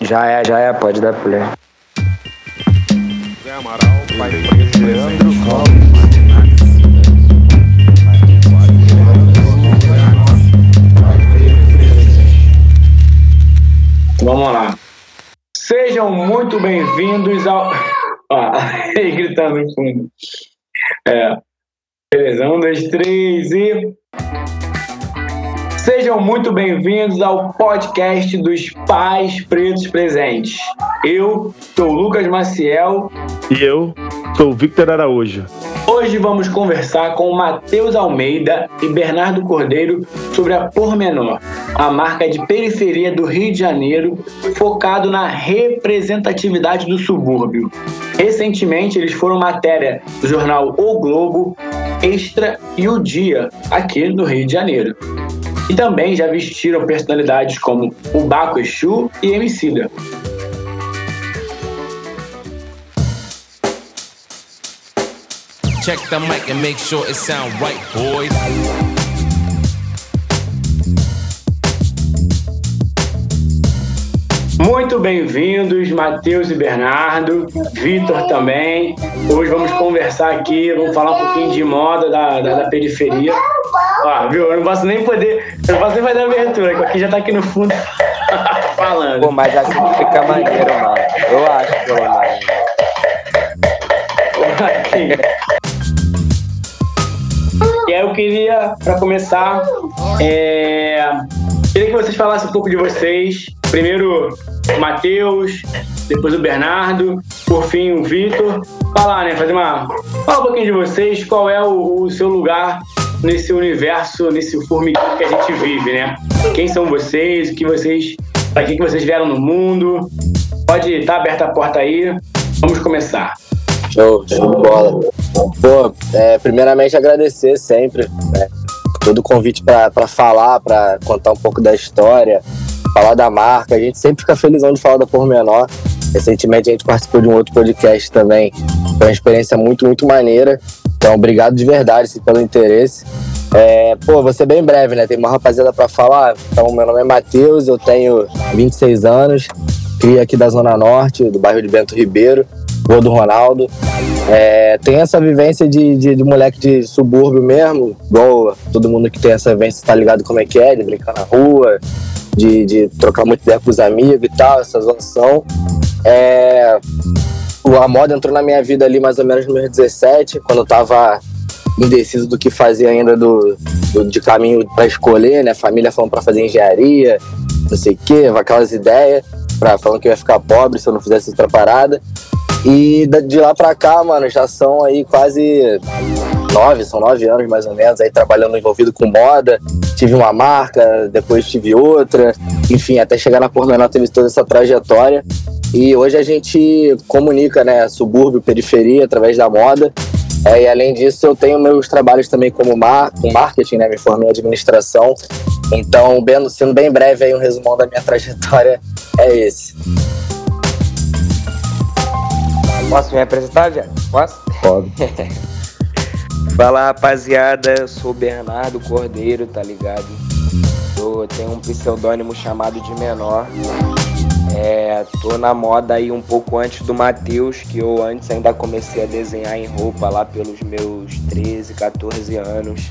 Já é, já é, pode dar play. Zé Amaral, pai preto, Leandro Vamos lá. Sejam muito bem-vindos ao. Ah, ele gritando no fundo. É. Beleza, um, dois, três e. Sejam muito bem-vindos ao podcast dos Pais Pretos Presentes. Eu sou o Lucas Maciel. E eu sou o Victor Araújo. Hoje vamos conversar com Matheus Almeida e Bernardo Cordeiro sobre a Pormenor, a marca de periferia do Rio de Janeiro focado na representatividade do subúrbio. Recentemente, eles foram matéria do jornal O Globo, Extra e O Dia, aqui no Rio de Janeiro. E também já vestiram personalidades como o Baco Exu e Emicida. Check the mic and make sure it sound right, boys. Bem-vindos, Matheus e Bernardo, Vitor também. Hoje vamos conversar aqui, vamos falar um pouquinho de moda da, da, da periferia. Ó, viu? Eu não posso nem poder, eu não posso nem fazer a abertura, que aqui já tá aqui no fundo falando. Pô, mas assim fica maneiro, mano. Eu acho, pelo menos. E aí eu queria, para começar, é... queria que vocês falassem um pouco de vocês. Primeiro o Matheus, depois o Bernardo, por fim o Vitor. Falar, né? Fazer uma. Fala um pouquinho de vocês, qual é o, o seu lugar nesse universo, nesse formiguinho que a gente vive, né? Quem são vocês, o que vocês. Pra que vocês vieram no mundo? Pode estar tá aberta a porta aí. Vamos começar. Show, show de bola. Pô, é, primeiramente agradecer sempre, né? Todo o convite para falar, para contar um pouco da história, falar da marca. A gente sempre fica felizão de falar da Pormenor. Recentemente a gente participou de um outro podcast também. Foi uma experiência muito, muito maneira. Então, obrigado de verdade assim, pelo interesse. É, pô, ser bem breve, né? Tem uma rapaziada para falar. Então, meu nome é Matheus, eu tenho 26 anos, cria aqui da Zona Norte, do bairro de Bento Ribeiro, vou do Ronaldo. É, tem essa vivência de, de, de, moleque de subúrbio mesmo, igual todo mundo que tem essa vivência tá ligado como é que é, de brincar na rua, de, de trocar muito ideia com os amigos e tal, essa zoação. É, a moda entrou na minha vida ali mais ou menos no meu 17, quando eu tava indeciso do que fazer ainda do, do de caminho para escolher, né? Família falando para fazer engenharia, não sei o quê, aquelas ideias, pra, falando que eu ia ficar pobre se eu não fizesse outra parada. E de lá pra cá, mano, já são aí quase nove, são nove anos mais ou menos, aí trabalhando envolvido com moda. Tive uma marca, depois tive outra, enfim, até chegar na Pormenor teve toda essa trajetória. E hoje a gente comunica, né, subúrbio, periferia, através da moda. É, e além disso, eu tenho meus trabalhos também como mar com marketing, né? Me formei em administração. Então, bem, sendo bem breve aí, um resumão da minha trajetória é esse. Posso me apresentar, já? Posso? Pode. Fala, rapaziada. Sou Bernardo Cordeiro, tá ligado? Eu tenho um pseudônimo chamado de Menor. É, tô na moda aí um pouco antes do Matheus, que eu antes ainda comecei a desenhar em roupa lá pelos meus 13, 14 anos.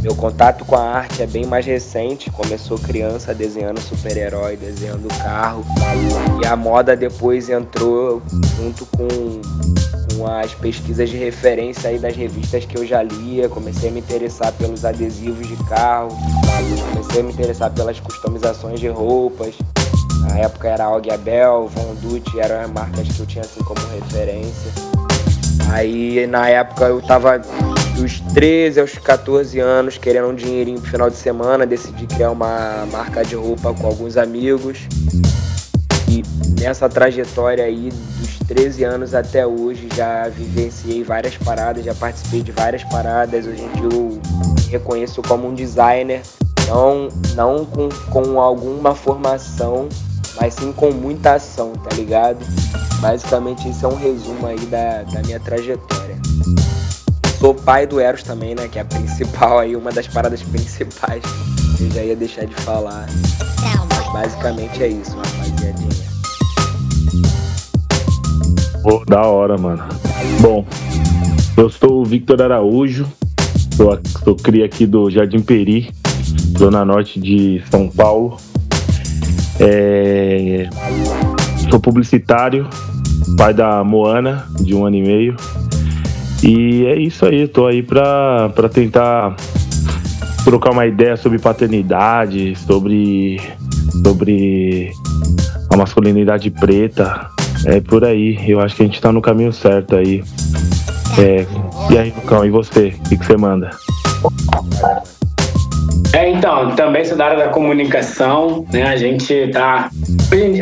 Meu contato com a arte é bem mais recente, começou criança desenhando super-herói, desenhando carro. E a moda depois entrou junto com, com as pesquisas de referência aí das revistas que eu já lia. Comecei a me interessar pelos adesivos de carro, comecei a me interessar pelas customizações de roupas. Na época era Og Abel, Von Dutch, eram marcas que eu tinha assim como referência. Aí na época eu tava dos 13 aos 14 anos, querendo um dinheirinho pro final de semana, decidi criar uma marca de roupa com alguns amigos. E nessa trajetória aí, dos 13 anos até hoje, já vivenciei várias paradas, já participei de várias paradas. Hoje em dia eu reconheço como um designer, não, não com, com alguma formação, mas sim com muita ação, tá ligado? Basicamente, isso é um resumo aí da, da minha trajetória. Sou pai do Eros também, né? Que é a principal aí, uma das paradas principais. Eu já ia deixar de falar. Mas basicamente é isso, rapaziadinha. Pô, da hora, mano. Bom, eu sou o Victor Araújo, sou, sou cria aqui do Jardim Peri, zona norte de São Paulo. É, sou publicitário, pai da Moana, de um ano e meio. E é isso aí, tô aí pra, pra tentar trocar uma ideia sobre paternidade, sobre, sobre a masculinidade preta. É por aí, eu acho que a gente tá no caminho certo aí. É, e aí, Lucão, e você? O que, você manda? É, então, também sou da área da comunicação, né? A gente tá.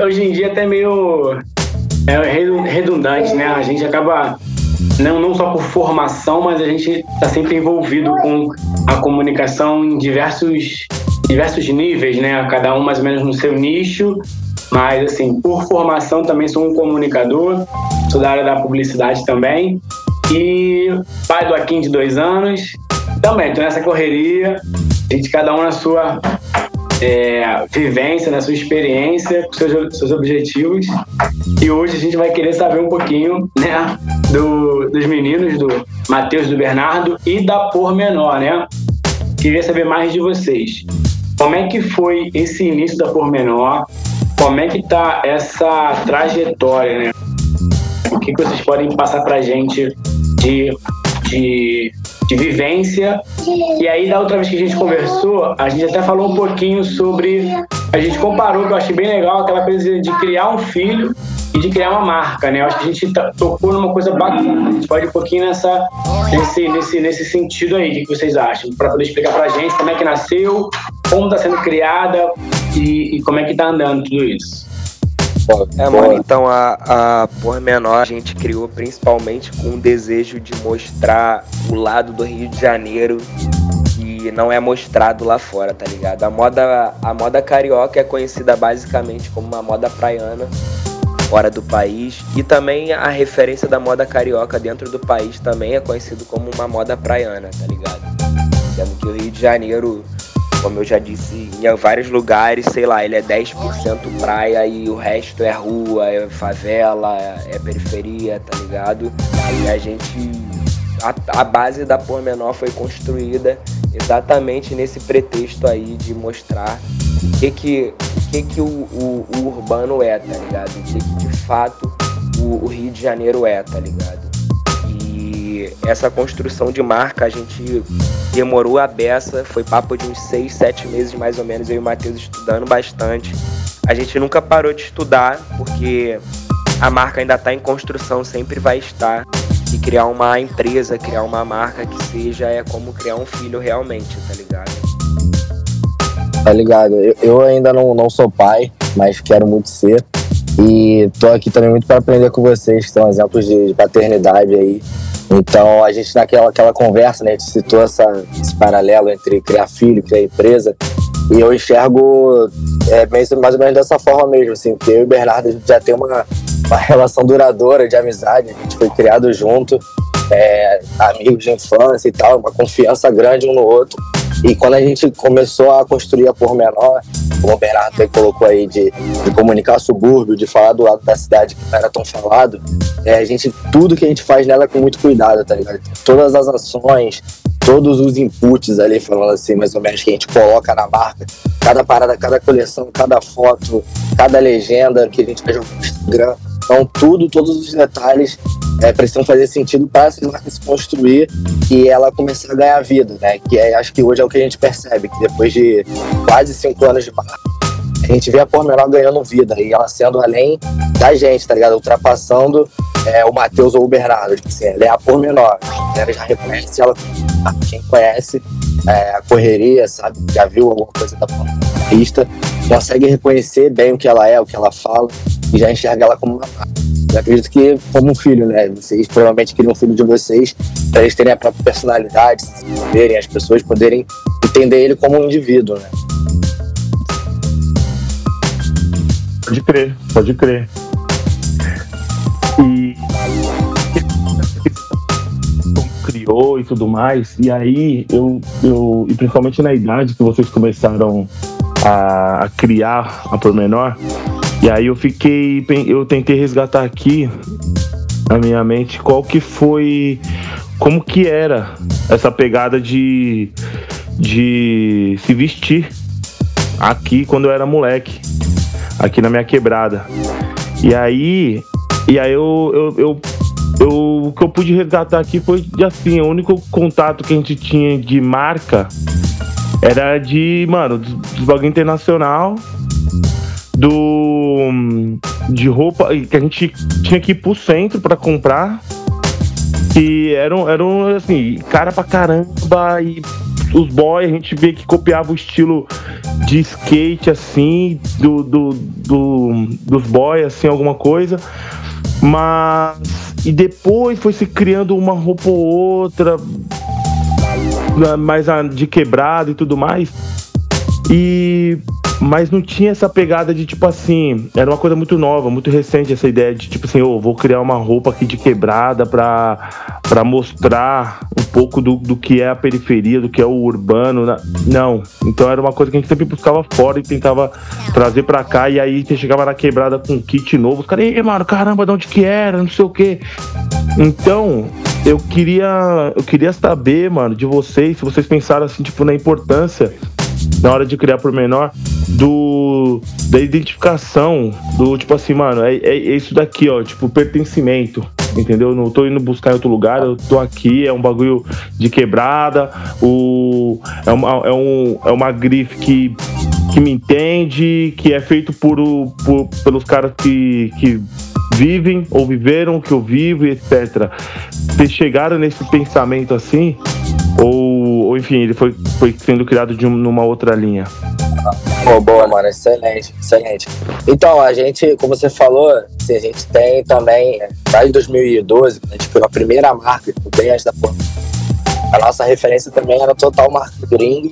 Hoje em dia até meio é, redundante, né? A gente acaba não, não só por formação, mas a gente está sempre envolvido com a comunicação em diversos, diversos níveis, né? Cada um mais ou menos no seu nicho, mas assim, por formação também sou um comunicador, sou da área da publicidade também e pai do Aquim de dois anos, também estou nessa correria, a gente cada um na sua é, vivência, na sua experiência, com seus, seus objetivos. E hoje a gente vai querer saber um pouquinho, né, do, dos meninos, do Matheus, do Bernardo e da Pormenor, né? Queria saber mais de vocês. Como é que foi esse início da Pormenor? Como é que tá essa trajetória, né? O que, que vocês podem passar pra gente de, de de vivência. E aí, da outra vez que a gente conversou, a gente até falou um pouquinho sobre. A gente comparou, que eu achei bem legal, aquela coisa de criar um filho e de criar uma marca, né? Eu acho que a gente tocou numa coisa bacana. A gente pode um pouquinho nessa, nesse, nesse, nesse sentido aí. O que vocês acham? Para poder explicar pra gente como é que nasceu, como está sendo criada e, e como é que tá andando tudo isso. É, mano, então a, a Pormenor a gente criou principalmente com o desejo de mostrar o lado do Rio de Janeiro que não é mostrado lá fora, tá ligado? A moda, a moda carioca é conhecida basicamente como uma moda praiana fora do país e também a referência da moda carioca dentro do país também é conhecido como uma moda praiana, tá ligado? Sendo que o Rio de Janeiro como eu já disse, em vários lugares, sei lá, ele é 10% praia e o resto é rua, é favela, é periferia, tá ligado? E a gente. A, a base da Pormenor foi construída exatamente nesse pretexto aí de mostrar o que que, o, que, que o, o, o urbano é, tá ligado? O que, que de fato o, o Rio de Janeiro é, tá ligado? Essa construção de marca a gente demorou a beça, foi papo de uns seis, sete meses mais ou menos, eu e o Matheus estudando bastante. A gente nunca parou de estudar, porque a marca ainda está em construção, sempre vai estar. E criar uma empresa, criar uma marca que seja é como criar um filho realmente, tá ligado? Tá ligado? Eu, eu ainda não, não sou pai, mas quero muito ser. E tô aqui também muito para aprender com vocês, que são exemplos de, de paternidade aí. Então a gente naquela aquela conversa, né, a gente citou essa, esse paralelo entre criar filho, criar empresa, e eu enxergo é, mais ou menos dessa forma mesmo, assim, porque eu e o Bernardo já tem uma, uma relação duradoura de amizade, a gente foi criado junto, é, amigos de infância e tal, uma confiança grande um no outro. E quando a gente começou a construir a pormenor, como o Bernardo colocou aí, de, de comunicar subúrbio, de falar do lado da cidade que não era tão falado, é, a gente, tudo que a gente faz nela é com muito cuidado, tá ligado? Todas as ações, todos os inputs ali, falando assim, mais ou menos, que a gente coloca na marca, cada parada, cada coleção, cada foto, cada legenda que a gente faz no Instagram, então, tudo, todos os detalhes é, precisam fazer sentido para essa marca se construir e ela começar a ganhar vida, né? Que é, acho que hoje é o que a gente percebe, que depois de quase cinco anos de marca, a gente vê a Pormenor ganhando vida e ela sendo além da gente, tá ligado? Ultrapassando é, o Matheus ou o Bernardo. Tipo assim, ela é a Pormenor. Ela já reconhece ela, quem conhece é, a correria, sabe? Já viu alguma coisa da pista, consegue reconhecer bem o que ela é, o que ela fala e já enxerga ela como uma. Eu acredito que como um filho, né? Vocês provavelmente queriam um filho de vocês para eles terem a própria personalidade, se desenvolverem, as pessoas poderem entender ele como um indivíduo, né? Pode crer, pode crer. E criou e tudo mais, e aí eu, eu e principalmente na idade que vocês começaram a, a criar a pormenor, e aí eu fiquei, eu tentei resgatar aqui na minha mente qual que foi, como que era essa pegada de, de se vestir aqui quando eu era moleque, aqui na minha quebrada. E aí, e aí eu, eu, eu, eu o que eu pude resgatar aqui foi assim, o único contato que a gente tinha de marca era de, mano, dos bagulho internacional, do de roupa que a gente tinha que ir pro centro para comprar. E eram, eram assim, cara pra caramba. E os boys, a gente vê que copiava o estilo de skate, assim, do, do, do dos boys, assim, alguma coisa. Mas. E depois foi se criando uma roupa ou outra, mais de quebrado e tudo mais. E mas não tinha essa pegada de tipo assim, era uma coisa muito nova, muito recente essa ideia de tipo assim, oh, vou criar uma roupa aqui de quebrada pra, pra mostrar um pouco do, do que é a periferia, do que é o urbano. Não. Então era uma coisa que a gente sempre buscava fora e tentava trazer pra cá. E aí você chegava na quebrada com um kit novo, os caras, ei, mano, caramba, de onde que era? Não sei o quê. Então, eu queria, eu queria saber, mano, de vocês, se vocês pensaram assim, tipo, na importância na hora de criar por menor do da identificação do tipo assim, mano, é, é, é isso daqui, ó, tipo pertencimento. Entendeu? Não tô indo buscar em outro lugar, eu tô aqui, é um bagulho de quebrada, o, é, uma, é, um, é uma grife que, que me entende, que é feito por, por pelos caras que, que vivem ou viveram que eu vivo etc. Vocês chegaram nesse pensamento assim? Ou, ou enfim, ele foi, foi sendo criado de um, numa outra linha? Pô, boa, mano, excelente, excelente. Então, a gente, como você falou, assim, a gente tem também, desde 2012, quando a gente foi a primeira marca, bem antes da. A nossa referência também era total marca gringa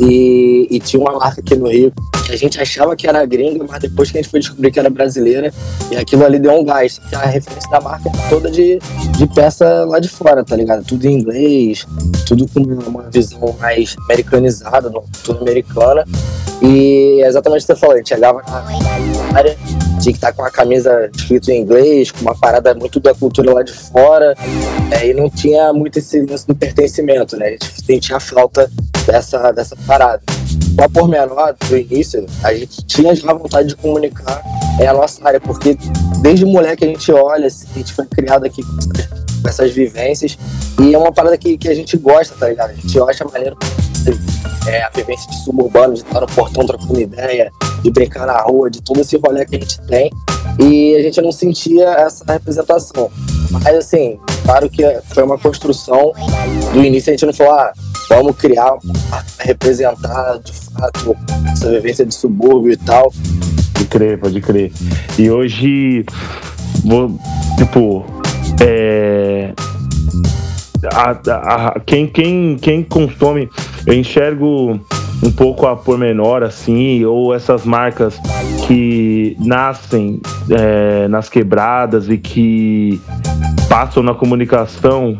e, e tinha uma marca aqui no Rio que a gente achava que era gringa, mas depois que a gente foi descobrir que era brasileira, e aquilo ali deu um gás. Que a referência da marca é toda de, de peça lá de fora, tá ligado? Tudo em inglês, tudo com uma visão mais americanizada, tudo americana. E é exatamente o que você falou, a gente chegava na área, tinha que estar com a camisa escrito em inglês, com uma parada muito da cultura lá de fora, é, e não tinha muito esse lance do pertencimento, né? A gente sentia falta dessa, dessa parada. Só por menor, do início, a gente tinha já vontade de comunicar é, a nossa área, porque desde moleque a gente olha, assim, a gente foi criado aqui com essas vivências, e é uma parada que, que a gente gosta, tá ligado? A gente acha maneiro é, a vivência de suburbano, de estar no portão trocando ideia, de brincar na rua, de todo esse rolê que a gente tem. E a gente não sentia essa representação. Mas assim, claro que foi uma construção. Do início a gente não falou, ah, vamos criar, representar de fato essa vivência de subúrbio e tal. Pode crer, pode crer. E hoje, vou, tipo, é, a, a, quem, quem, quem consome, eu enxergo um pouco a pormenor, assim, ou essas marcas que nascem é, nas quebradas e que passam na comunicação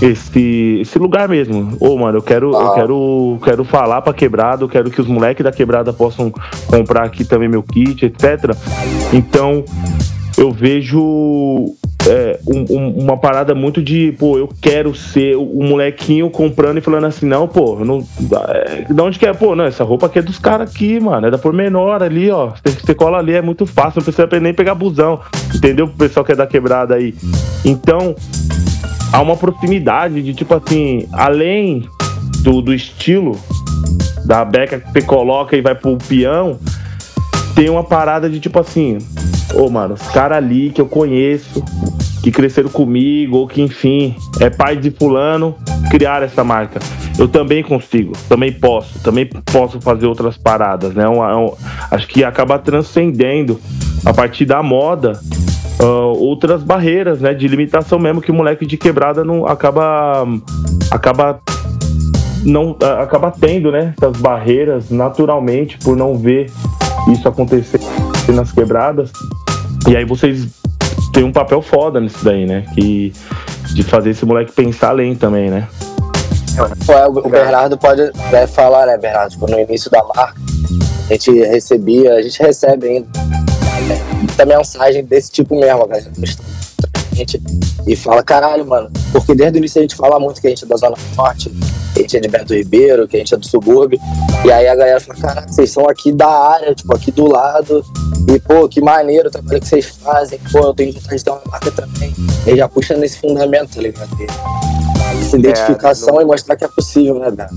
esse, esse lugar mesmo. Ô, oh, mano, eu quero, ah. eu quero, quero falar pra quebrada, eu quero que os moleques da quebrada possam comprar aqui também meu kit, etc. Então, eu vejo é, um, um, uma parada muito de, pô, eu quero ser o, molequinho comprando e falando assim, não, pô, não, é, de onde que é? Pô, não, essa roupa aqui é dos caras aqui, mano, é da pormenor ali, ó. Você, você cola ali, é muito fácil, não precisa nem pegar busão, entendeu? O pessoal que é da quebrada aí. Então, há uma proximidade de, tipo assim, além do, do estilo da beca que você coloca e vai pro peão, tem uma parada de, tipo assim, Ô, mano, os caras ali que eu conheço, que cresceram comigo, ou que, enfim, é pai de fulano, criaram essa marca. Eu também consigo, também posso, também posso fazer outras paradas, né? Um, um, acho que acaba transcendendo a partir da moda uh, outras barreiras, né? De limitação mesmo que o moleque de quebrada não acaba acaba não acaba tendo, né? Essas barreiras naturalmente por não ver isso acontecer nas quebradas. E aí vocês têm um papel foda nisso daí, né? Que, de fazer esse moleque pensar além também, né? É, o Bernardo pode falar, né, Bernardo? Tipo, no início da marca, a gente recebia, a gente recebe ainda é, muita mensagem desse tipo mesmo, galera. Gente e fala, caralho, mano, porque desde o início a gente fala muito que a gente é da Zona Norte, que a gente é de Bento Ribeiro, que a gente é do subúrbio. E aí a galera fala, caralho, vocês são aqui da área, tipo, aqui do lado. E, pô, que maneiro o trabalho que vocês fazem. Pô, eu tenho vontade de ter uma marca também. E já puxa nesse fundamento, tá ligado? Essa identificação no- e mostrar que é possível, né, velho?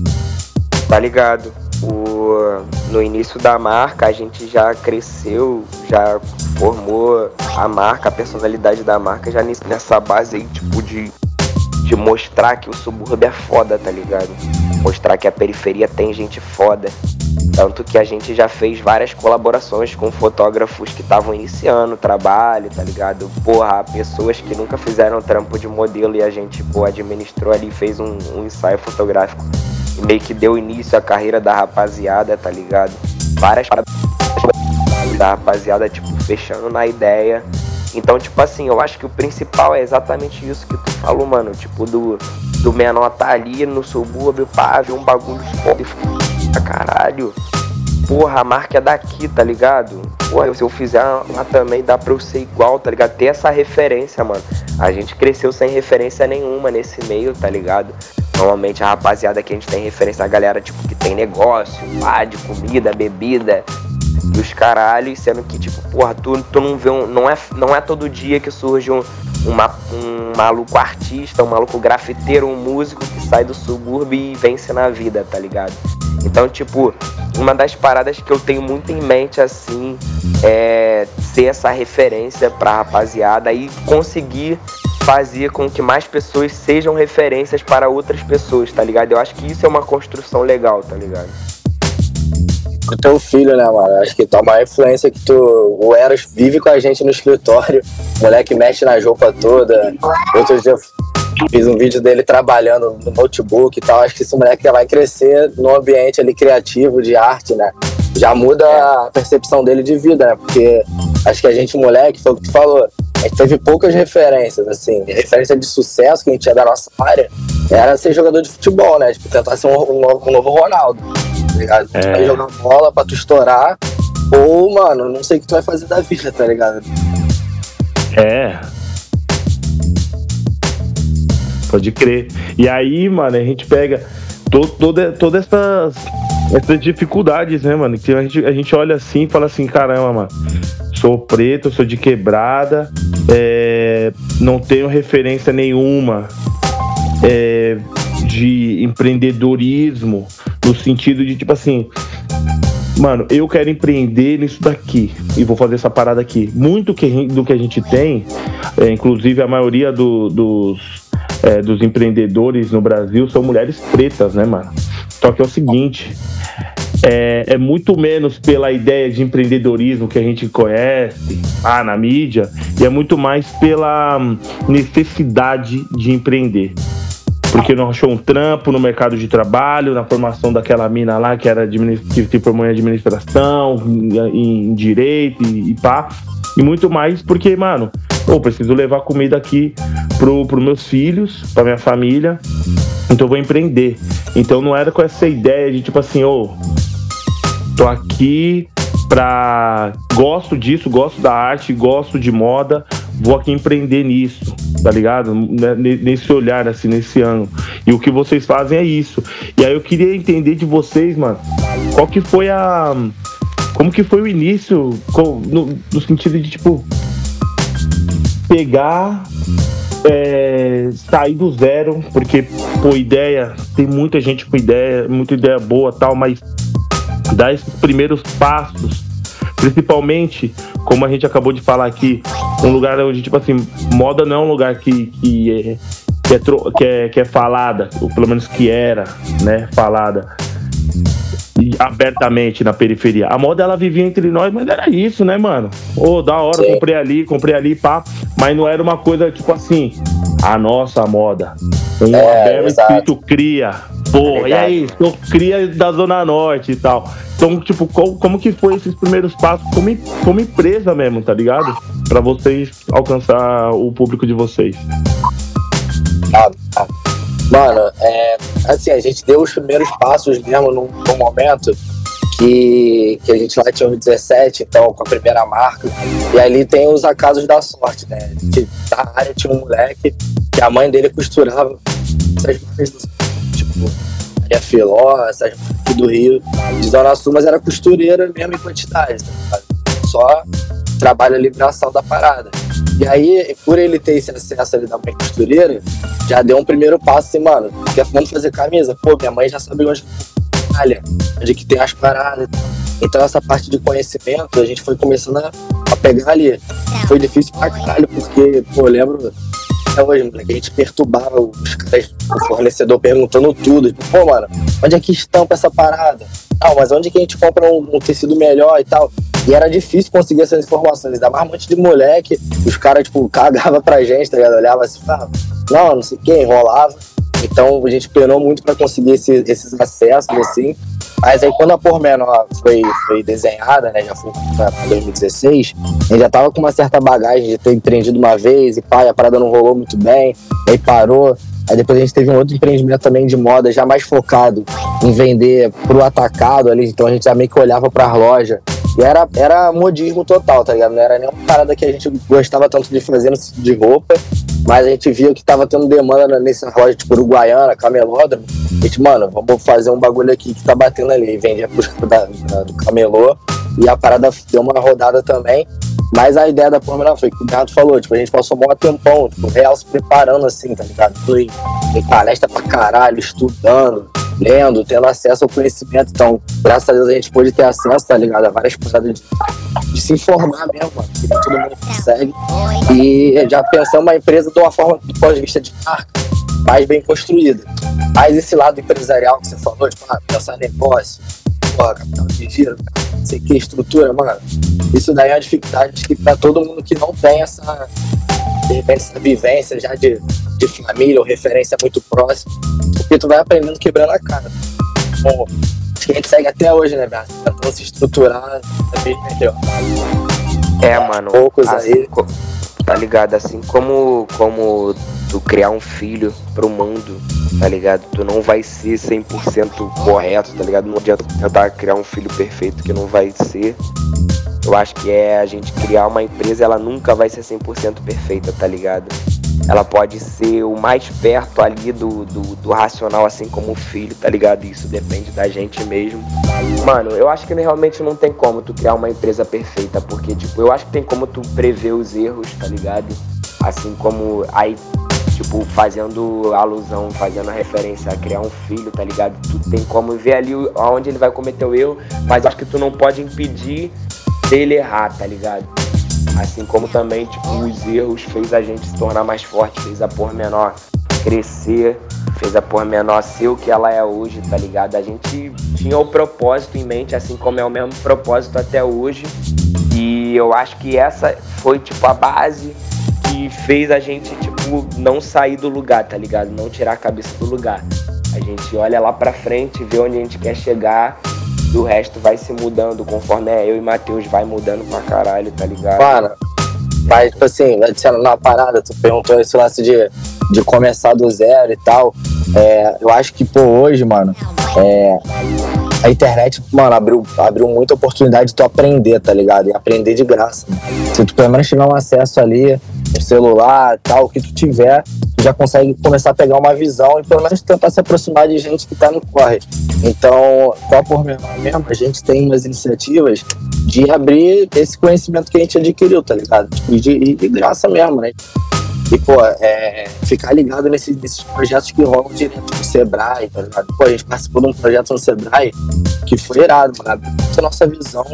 Tá ligado? O, no início da marca a gente já cresceu, já formou a marca, a personalidade da marca já nessa base aí, tipo, de, de mostrar que o subúrbio é foda, tá ligado? Mostrar que a periferia tem gente foda. Tanto que a gente já fez várias colaborações com fotógrafos que estavam iniciando o trabalho, tá ligado? Porra, pessoas que nunca fizeram trampo de modelo e a gente, pô, administrou ali, fez um, um ensaio fotográfico meio que deu início à carreira da rapaziada, tá ligado? Várias paradas da rapaziada, tipo, fechando na ideia. Então, tipo assim, eu acho que o principal é exatamente isso que tu falou, mano. Tipo, do, do menor tá ali no subúrbio, pá, ver um bagulho foda e fica, caralho. Porra, a marca é daqui, tá ligado? Porra, se eu fizer uma também dá pra eu ser igual, tá ligado? Ter essa referência, mano. A gente cresceu sem referência nenhuma nesse meio, tá ligado? Normalmente a rapaziada que a gente tem referência a galera, tipo, que tem negócio, pá, de comida, bebida e os caralhos, sendo que, tipo, porra, tu, tu não vê um. Não é, não é todo dia que surge um, uma- um maluco artista, um maluco grafiteiro, um músico que sai do subúrbio e vence na vida, tá ligado? Então, tipo, uma das paradas que eu tenho muito em mente, assim, é ser essa referência pra rapaziada e conseguir fazer com que mais pessoas sejam referências para outras pessoas, tá ligado? Eu acho que isso é uma construção legal, tá ligado? O teu filho, né, mano? Acho que tua maior influência que tu. O Eros vive com a gente no escritório. O moleque mexe nas roupas toda. Outro dia fiz um vídeo dele trabalhando no notebook e tal. Acho que esse moleque já vai crescer num ambiente ali criativo, de arte, né? Já muda a percepção dele de vida, né? Porque acho que a gente, moleque, foi o que tu falou. A gente teve poucas referências, assim. Referência de sucesso que a gente tinha da nossa área era ser jogador de futebol, né? Tipo, tentar ser um, um novo, um novo Ronaldo. Tá ligado? Tu É. vai jogar bola pra tu estourar. Ou, mano, não sei o que tu vai fazer da vida, tá ligado? É. Pode crer. E aí, mano, a gente pega to, toda, todas essas, essas dificuldades, né, mano? Que a gente, a gente olha assim e fala assim, caramba, mano, sou preto, sou de quebrada, é, não tenho referência nenhuma é, de empreendedorismo, no sentido de, tipo assim, mano, eu quero empreender nisso daqui e vou fazer essa parada aqui. Muito que do que a gente tem, é, inclusive a maioria do- dos, é, dos empreendedores no Brasil são mulheres pretas, né, mano? Só que é o seguinte. É, é muito menos pela ideia de empreendedorismo que a gente conhece ah, na mídia, e é muito mais pela hum, necessidade de empreender porque não achou um trampo no mercado de trabalho, na formação daquela mina lá que era que se formou em administração, em, em direito e, e pá. E muito mais porque, mano, eu preciso levar comida aqui pro, pros meus filhos, pra minha família. Então eu vou empreender. Então não era com essa ideia de tipo assim, ô, tô aqui pra. Gosto disso, gosto da arte, gosto de moda, vou aqui empreender nisso, tá ligado? Né, ne- Nesse olhar, assim, nesse ano. E o que vocês fazem é isso. E aí eu queria entender de vocês, mano, qual que foi a. Como que foi o início, no, no sentido de, tipo, pegar é, sair do zero, porque, pô, ideia, tem muita gente com ideia, muita ideia boa tal, mas dar esses primeiros passos, principalmente, como a gente acabou de falar aqui, um lugar onde, tipo assim, moda não é um lugar que, que, é, que, é, que, é, que é falada, ou pelo menos que era, né, falada abertamente na periferia. A moda ela vivia entre nós, mas era isso, né, mano? Ô, da hora, Sim. comprei ali, comprei ali, pá. Mas não era uma coisa tipo assim, a nossa moda. Um É, belo exato. espírito cria. Pô, e aí, sou cria da Zona Norte e tal. Então, tipo, como, como que foi esses primeiros passos como, como empresa mesmo, tá ligado? Pra vocês alcançar o público de vocês. Ah, ah. Mano, é, assim, a gente deu os primeiros passos mesmo num, num momento que, que a gente lá tinha uns 17, então, com a primeira marca. E ali tem os acasos da sorte, né? A gente, na área tinha um moleque que a mãe dele costurava essas marcas, tipo, Maria Filó, essas marcas do Rio, de Zona Sul, mas era costureira mesmo em quantidade, tá Só trabalho ali braçal da parada. E aí, por ele ter esse acesso ali da mãe costureira, já deu um primeiro passo assim, mano, quer vamos fazer camisa? Pô, minha mãe já sabe onde malha, onde que tem as paradas. Então essa parte de conhecimento a gente foi começando a, a pegar ali. Foi difícil pra caralho, porque, pô, eu lembro até hoje, a gente perturbava os caras, o fornecedor perguntando tudo. Tipo, pô, mano, onde é que estampa essa parada? Não, mas onde que a gente compra um, um tecido melhor e tal? E era difícil conseguir essas informações, ainda mais um monte de moleque, os caras, tipo, cagavam pra gente, tá ligado? Olhava assim, falava, não, não sei o que, enrolava. Então a gente penou muito para conseguir esse, esses acessos, assim. Mas aí quando a Pormenor foi, foi desenhada, né, já foi para 2016, a gente já tava com uma certa bagagem de ter empreendido uma vez e pai, a parada não rolou muito bem, aí parou. Aí depois a gente teve um outro empreendimento também de moda, já mais focado em vender pro atacado ali, então a gente já meio que olhava para a loja. E era, era modismo total, tá ligado? Não era nenhuma parada que a gente gostava tanto de fazer de roupa, mas a gente via que tava tendo demanda nessa loja, tipo Uruguaiana, Camelódromo. A gente, mano, vamos fazer um bagulho aqui que tá batendo ali. E vendia pros da, da, do Camelô. E a parada deu uma rodada também. Mas a ideia da Fórmula foi que o Bernardo falou, tipo, a gente passou um tempão, tipo, real se preparando assim, tá ligado? Em, em palestra pra caralho, estudando, lendo, tendo acesso ao conhecimento. Então, graças a Deus a gente pôde ter acesso, tá ligado? A várias paradas de, de se informar mesmo, mano, que todo mundo consegue. E já pensando uma empresa de uma forma, do ponto de vista de marca, mais bem construída. Mas esse lado empresarial que você falou, tipo, ah, pensar negócio, porra, capital de giro, não sei que, estrutura, mano. Isso daí é uma dificuldade que pra todo mundo que não tem essa, de repente, essa vivência já de, de família ou referência muito próxima, porque tu vai aprendendo quebrando a cara. Bom, acho que a gente segue até hoje, né, Beto? Tentando se estruturar da mesma melhor. É, mano. Poucos assim, aí. Tá ligado? Assim como, como tu criar um filho pro mundo, tá ligado? Tu não vai ser 100% correto, tá ligado? Não adianta tentar criar um filho perfeito que não vai ser. Eu acho que é a gente criar uma empresa, ela nunca vai ser 100% perfeita, tá ligado? Ela pode ser o mais perto ali do, do, do, racional, assim como o filho, tá ligado? Isso depende da gente mesmo. Mano, eu acho que realmente não tem como tu criar uma empresa perfeita, porque, tipo, eu acho que tem como tu prever os erros, tá ligado? Assim como aí tipo, fazendo alusão, fazendo referência a criar um filho, tá ligado? Tu tem como ver ali aonde ele vai cometer o erro, mas acho que tu não pode impedir dele errar, tá ligado? Assim como também, tipo, os erros fez a gente se tornar mais forte, fez a menor crescer, fez a menor ser o que ela é hoje, tá ligado? A gente tinha o propósito em mente, assim como é o mesmo propósito até hoje. E eu acho que essa foi, tipo, a base que fez a gente, tipo, não sair do lugar, tá ligado? Não tirar a cabeça do lugar. A gente olha lá pra frente, vê onde a gente quer chegar e o resto vai se mudando conforme é eu e Matheus vai mudando pra caralho, tá ligado? Mano, mas, tipo assim, adicionando na parada, tu perguntou esse lance de, de começar do zero e tal. É, eu acho que, pô, hoje, mano, é, a internet, mano, abriu, abriu muita oportunidade de tu aprender, tá ligado? E aprender de graça. Se tu pelo menos tiver um acesso ali, no celular, tal, o que tu tiver, tu já consegue começar a pegar uma visão e pelo menos tentar se aproximar de gente que tá no corre. Então, qual por mesmo, a gente tem umas iniciativas de abrir esse conhecimento que a gente adquiriu, tá ligado? Tipo, de, de graça mesmo, né? E, pô, é, ficar ligado nesse, nesses projetos que rolam direto no Sebrae, tá ligado? Pô, a gente participou de um projeto no Sebrae que foi irado, mano. Nossa visão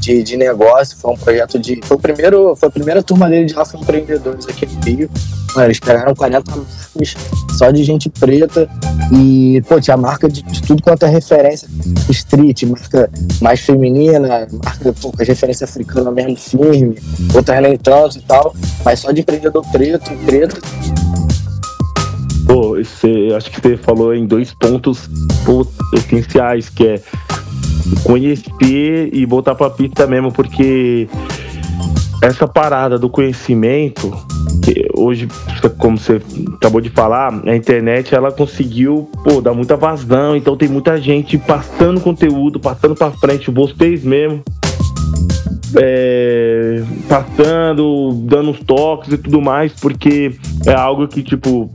de, de negócio foi um projeto de. Foi, o primeiro, foi a primeira turma dele de afroempreendedores aqui no Rio. Mano, eles pegaram 40 marcas só de gente preta e, pô, tinha marca de, de tudo quanto é referência street, marca mais feminina, marca pô, com referência africana mesmo firme, outras nem e tal, mas só de empreendedor preto, preto. Pô, você, acho que você falou em dois pontos pô, essenciais, que é conhecer e botar pra pista mesmo, porque essa parada do conhecimento que hoje, como você acabou de falar, a internet ela conseguiu pô, dar muita vazão, então tem muita gente passando conteúdo, passando para frente, vocês mesmo. É, passando, dando uns toques e tudo mais, porque é algo que, tipo,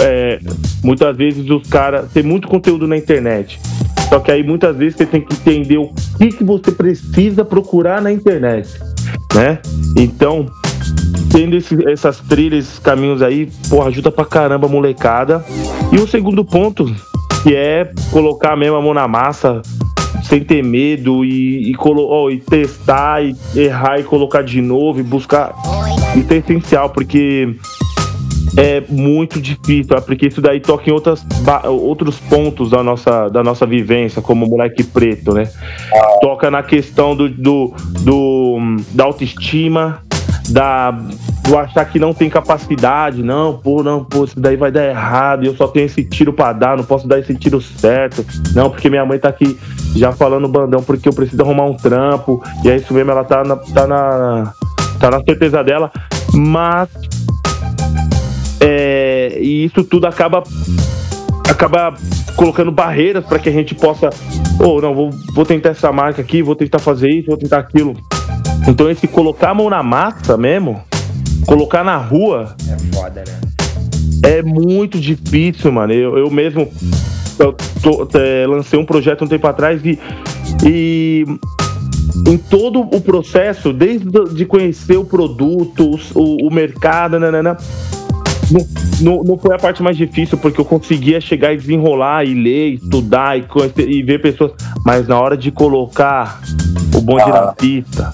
é, muitas vezes os caras. Tem muito conteúdo na internet. Só que aí muitas vezes você tem que entender o que, que você precisa procurar na internet, né? Então, tendo esse, essas trilhas, esses caminhos aí, pô, ajuda pra caramba a molecada. E o segundo ponto, que é colocar mesmo a mão na massa, sem ter medo e, e, oh, e testar, e errar e colocar de novo e buscar. Isso é essencial, porque é muito difícil, porque isso daí toca em outras, outros pontos da nossa, da nossa vivência, como moleque preto, né? Toca na questão do, do, do da autoestima, da, do achar que não tem capacidade, não, pô, não, pô, isso daí vai dar errado, eu só tenho esse tiro para dar, não posso dar esse tiro certo, não, porque minha mãe tá aqui já falando bandão porque eu preciso arrumar um trampo, e é isso mesmo, ela tá na, tá na, tá na certeza dela, mas é, e isso tudo acaba acaba colocando barreiras para que a gente possa, ou oh, não, vou, vou tentar essa marca aqui, vou tentar fazer isso, vou tentar aquilo. Então esse colocar a mão na massa mesmo, colocar na rua. É foda, né? É muito difícil, mano. Eu, eu mesmo eu tô, é, lancei um projeto um tempo atrás e, e em todo o processo, desde de conhecer o produto, o, o mercado, nanana, não, não, não, foi a parte mais difícil, porque eu conseguia chegar e desenrolar, e ler, estudar e, conhecer, e ver pessoas. Mas na hora de colocar o bonde ah. na pista,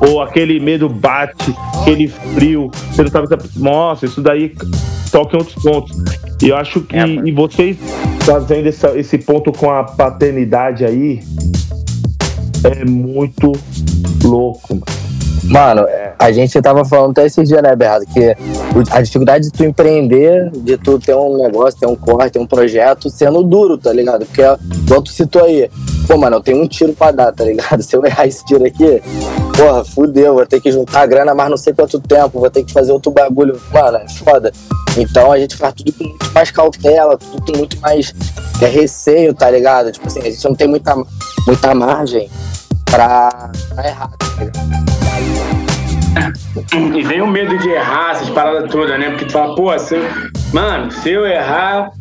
ou aquele medo bate, aquele frio, você não sabe. Nossa, isso daí toca em outros pontos. E eu acho que. É, e vocês fazendo essa, esse ponto com a paternidade aí é muito louco, mano. Mano, a gente tava falando até esses dias, né, Berrado, que a dificuldade de tu empreender, de tu ter um negócio, ter um corte, ter um projeto, sendo duro, tá ligado? Porque, igual tu citou aí, pô, mano, eu tenho um tiro pra dar, tá ligado? Se eu errar esse tiro aqui, porra, fudeu, vou ter que juntar grana mais não sei quanto tempo, vou ter que fazer outro bagulho, mano, é foda. Então a gente faz tudo com muito mais cautela, tudo com muito mais é, receio, tá ligado? Tipo assim, a gente não tem muita, muita margem pra, pra errar, tá ligado? E vem o medo de errar, essas paradas todas, né? Porque tu fala, pô, se eu... mano, se eu errar,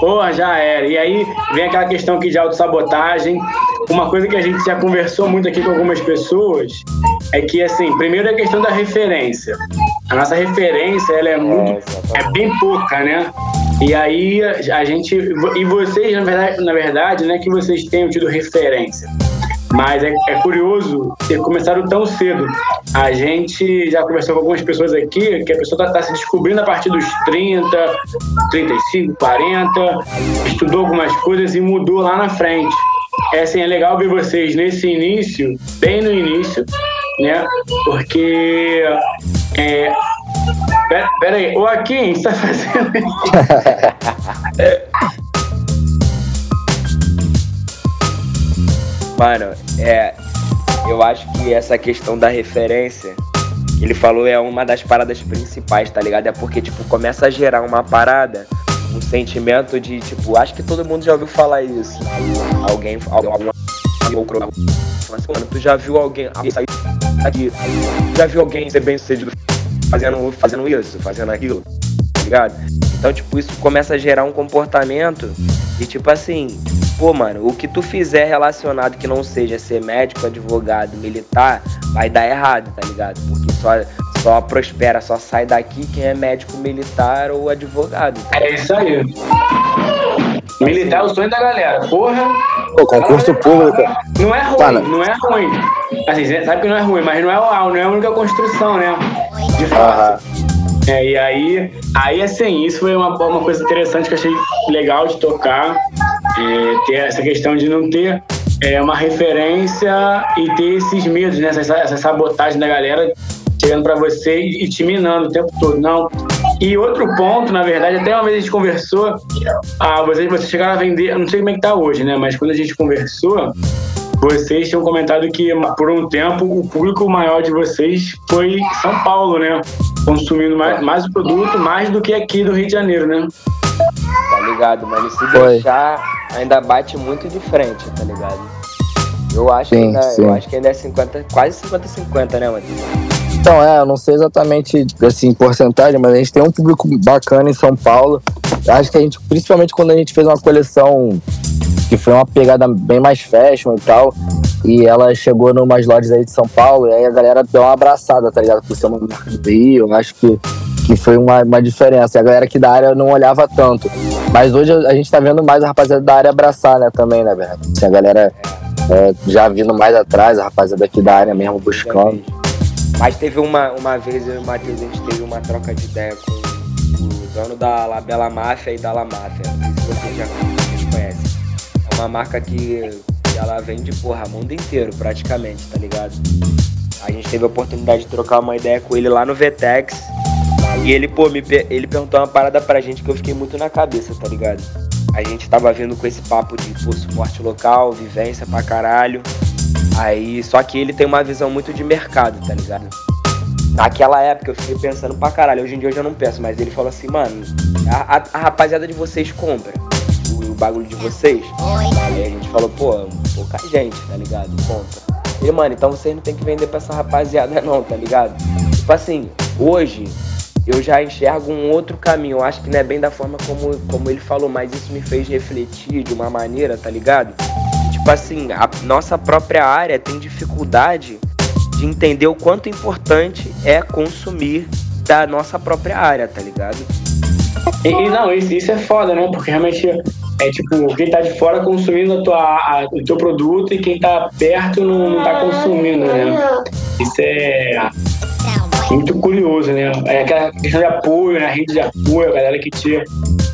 porra, já era. E aí vem aquela questão aqui de autossabotagem. Uma coisa que a gente já conversou muito aqui com algumas pessoas é que, assim, primeiro é a questão da referência. A nossa referência, ela é muito. é bem pouca, né? E aí a gente. E vocês, na verdade, na verdade, não é que vocês tenham tido referência. Mas é, é, curioso ter começado tão cedo. A gente já conversou com algumas pessoas aqui que a pessoa está tá se descobrindo a partir dos 30, 35, 40, estudou algumas coisas e mudou lá na frente. É, assim, é legal ver vocês nesse início, bem no início, né? Porque. É, pera, pera aí, o Akin está fazendo Mano, é. Eu acho que essa questão da referência que ele falou é uma das paradas principais, tá ligado? É porque, tipo, começa a gerar uma parada, um sentimento de, tipo, acho que todo mundo já ouviu falar isso. Alguém, algum mano, tu já viu alguém, daqui, já viu alguém ser bem sucedido fazendo, fazendo isso, fazendo aquilo, tá ligado? Então, tipo, isso começa a gerar um comportamento e, tipo assim, pô, mano, o que tu fizer relacionado que não seja ser médico, advogado, militar, vai dar errado, tá ligado? Porque só, só prospera, só sai daqui quem é médico, militar ou advogado. Tá? É isso aí. Militar é o sonho da galera. Porra. Pô, concurso público. Não é ruim, tá, não é ruim. Assim, você sabe que não é ruim, mas não é, não é a única construção, né? De fato. É, e aí, aí assim, isso foi uma, uma coisa interessante que eu achei legal de tocar é, ter essa questão de não ter é, uma referência e ter esses medos, né? essa, essa sabotagem da galera chegando para você e te minando o tempo todo. Não. E outro ponto, na verdade, até uma vez a gente conversou, ah, vocês, vocês chegaram a vender, não sei como é que tá hoje, né? Mas quando a gente conversou, vocês tinham comentado que por um tempo o público maior de vocês foi São Paulo, né? consumindo mais, mais o produto, mais do que aqui do Rio de Janeiro, né? Ligado? E se Foi. deixar, ainda bate muito de frente, tá ligado? Eu acho, que Sim, ainda, sim. eu acho que ainda é 50, quase 50-50, né, mano? Então, é, eu não sei exatamente, assim, porcentagem, mas a gente tem um público bacana em São Paulo. Eu acho que a gente, principalmente quando a gente fez uma coleção que foi uma pegada bem mais fashion e tal, e ela chegou numas lojas aí de São Paulo, e aí a galera deu uma abraçada, tá ligado? Por ser uma marca do Rio, eu acho que, que foi uma, uma diferença. E a galera aqui da área não olhava tanto. Mas hoje a gente tá vendo mais a rapaziada da área abraçar, né, também, né, velho? Assim, a galera é, já vindo mais atrás, a rapaziada aqui da área mesmo buscando. Mas teve uma, uma vez, eu e o Matheus, a gente teve uma troca de ideia com o dono da Labela Máfia e da La Máfia. Se vocês já conhecem. É uma marca que, que ela vende, porra, mundo inteiro, praticamente, tá ligado? A gente teve a oportunidade de trocar uma ideia com ele lá no Vetex. E ele, pô, me, ele perguntou uma parada pra gente que eu fiquei muito na cabeça, tá ligado? A gente tava vindo com esse papo de pô, suporte local, vivência pra caralho. Aí, só que ele tem uma visão muito de mercado, tá ligado? Naquela época eu fiquei pensando pra caralho, hoje em dia eu já não penso, mas ele falou assim, mano, a, a- a rapaziada de vocês compra o, o bagulho de vocês. Aí a gente falou, pô, pouca gente, tá ligado? Compra. Ele, mano, então vocês não tem que vender pra essa rapaziada não, tá ligado? Tipo assim, hoje eu já enxergo um outro caminho. Eu acho que não é bem da forma como, como ele falou, mas isso me fez refletir de uma maneira, tá ligado? Tipo assim, a nossa própria área tem dificuldade de entender o quanto importante é consumir da nossa própria área, tá ligado? E, e não, isso, isso é foda, né? Porque realmente é tipo, quem tá de fora consumindo a tua, a- o teu produto e quem tá perto não, não tá consumindo, né? Isso é muito curioso, né? É aquela questão de apoio, né? A rede de apoio, a galera que te,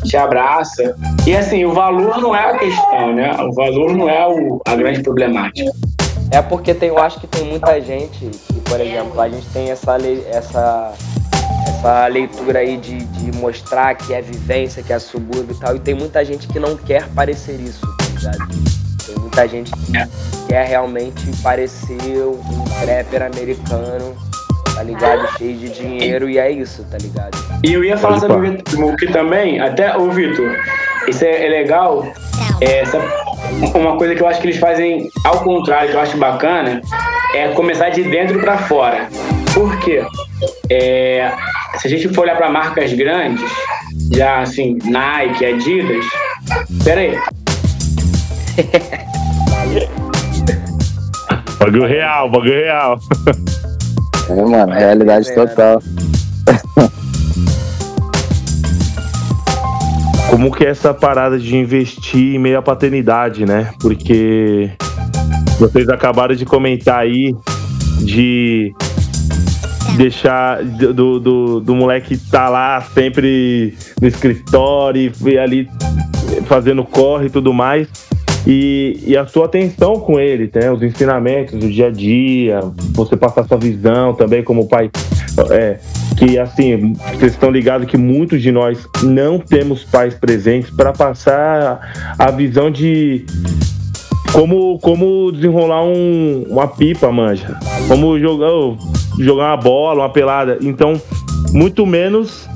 te abraça. E assim, o valor não é a questão, né? O valor não é o, a grande problemática. É porque tem, eu acho que tem muita gente que, por exemplo, a gente tem essa, essa, essa leitura aí de, de mostrar que é vivência, que é subúrbio e tal, e tem muita gente que não quer parecer isso, tá ligado? Tem muita gente que quer realmente parecer um trapper americano, tá ligado? Cheio de dinheiro, e é isso, tá ligado? E eu ia falar sobre o que também, até, ô Vitor, isso é, é legal, é, essa, uma coisa que eu acho que eles fazem ao contrário, que eu acho bacana, é começar de dentro pra fora. Por quê? É, se a gente for olhar pra marcas grandes, já assim, Nike, Adidas, pera aí, Bagulho real, bagulho real. É, mano, realidade total. Como que é essa parada de investir em meio à paternidade, né? Porque vocês acabaram de comentar aí de deixar do, do, do moleque tá lá sempre no escritório e ali fazendo corre e tudo mais. E, e a sua atenção com ele, né? Os ensinamentos do dia a dia, você passar sua visão também como pai. É, que assim, vocês estão ligados que muitos de nós não temos pais presentes para passar a visão de como, como desenrolar um, uma pipa, manja. Como jogar, jogar uma bola, uma pelada. Então, muito menos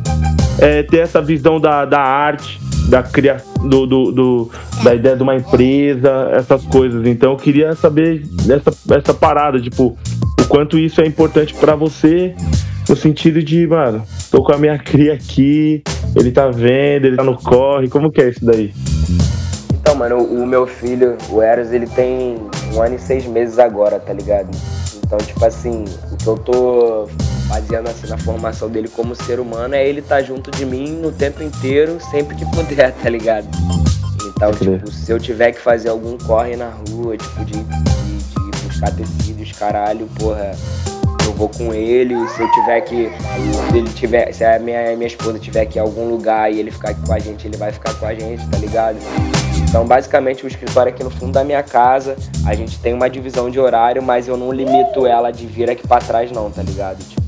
é, ter essa visão da, da arte, da criação, do, do, do- da ideia de uma empresa, essas coisas. Então, eu queria saber dessa essa parada, tipo, o quanto isso é importante para você, no sentido de, mano, tô com a minha cria aqui, ele tá vendo, ele tá no corre, como que é isso daí? Então, mano, o o meu filho, o Eros, ele tem um ano e seis meses agora, tá ligado? Então, tipo assim, o que eu tô fazendo assim na formação dele como ser humano é ele estar junto de mim no tempo inteiro, sempre que puder, tá ligado? Então, tipo, se eu tiver que fazer algum corre na rua, tipo, de, de, de buscar tecidos, caralho, porra, eu vou com ele. Se eu tiver que. Se ele tiver. Se a minha, minha esposa tiver que ir em algum lugar e ele ficar aqui com a gente, ele vai ficar com a gente, tá ligado? Então, basicamente, o escritório é aqui no fundo da minha casa. A gente tem uma divisão de horário, mas eu não limito ela de vir aqui pra trás, não, tá ligado? Tipo,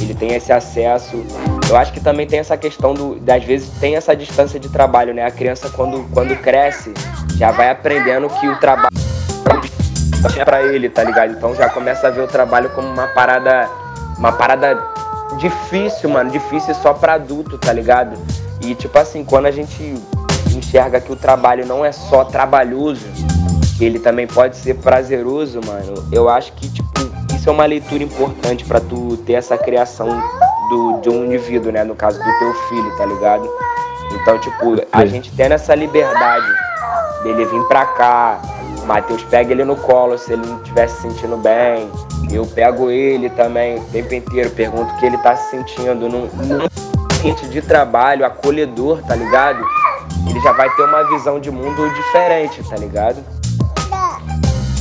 ele tem esse acesso. Eu acho que também tem essa questão do. Das vezes tem essa distância de trabalho, né? A criança, quando, quando cresce, já vai aprendendo que o trabalho é pra ele, tá ligado? Então já começa a ver o trabalho como uma parada. Uma parada difícil, mano. Difícil só pra adulto, tá ligado? E, tipo assim, quando a gente enxerga que o trabalho não é só trabalhoso, ele também pode ser prazeroso, mano, eu acho que, tipo, isso é uma leitura importante para tu ter essa criação do, de um indivíduo, né? No caso do teu filho, tá ligado? Então, tipo, a gente tendo essa liberdade dele vir pra cá, o Matheus pega ele no colo se ele não estiver se sentindo bem. Eu pego ele também o tempo inteiro, pergunto o que ele tá se sentindo num, num ambiente de trabalho acolhedor, tá ligado? Ele já vai ter uma visão de mundo diferente, tá ligado?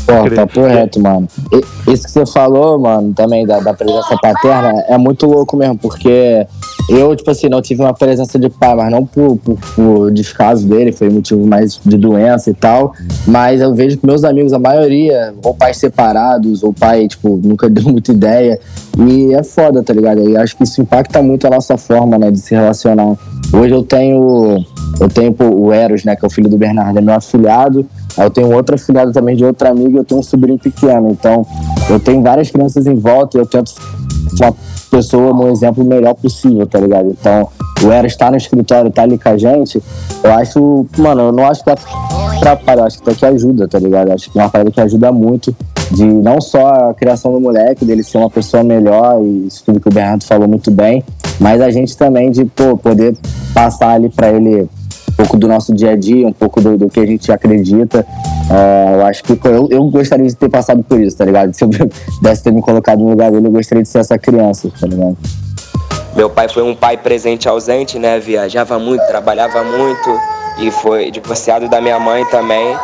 Pô, tá correto, mano. E, isso que você falou, mano, também da, da presença paterna, é muito louco mesmo, porque eu, tipo assim, não tive uma presença de pai, mas não por, por, por descaso dele, foi motivo mais de doença e tal. Mas eu vejo que meus amigos, a maioria, ou pais separados, ou pai, tipo, nunca deu muita ideia. E é foda, tá ligado? E acho que isso impacta muito a nossa forma, né, de se relacionar. Hoje eu tenho. Eu tenho pô, o Eros, né, que é o filho do Bernardo, é meu afilhado. Aí eu tenho outra afilhada também de outra amiga e eu tenho um sobrinho pequeno. Então, eu tenho várias crianças em volta e eu tento uma pessoa no exemplo melhor possível, tá ligado? Então, o Eros está no escritório, tá ali com a gente, eu acho, mano, eu não acho que atrapalha, eu acho que até que ajuda, tá ligado? Eu acho que é uma parada que ajuda muito de não só a criação do moleque, dele ser uma pessoa melhor, e isso tudo que o Bernardo falou muito bem, mas a gente também de pô, poder passar ali para ele um pouco do nosso dia a dia, um pouco do, do que a gente acredita. Uh, eu acho que eu, eu gostaria de ter passado por isso, tá ligado? Se eu pudesse ter me colocado no lugar dele, eu gostaria de ser essa criança, tá ligado? Meu pai foi um pai presente ausente, né? Viajava muito, trabalhava muito e foi divorciado da minha mãe também.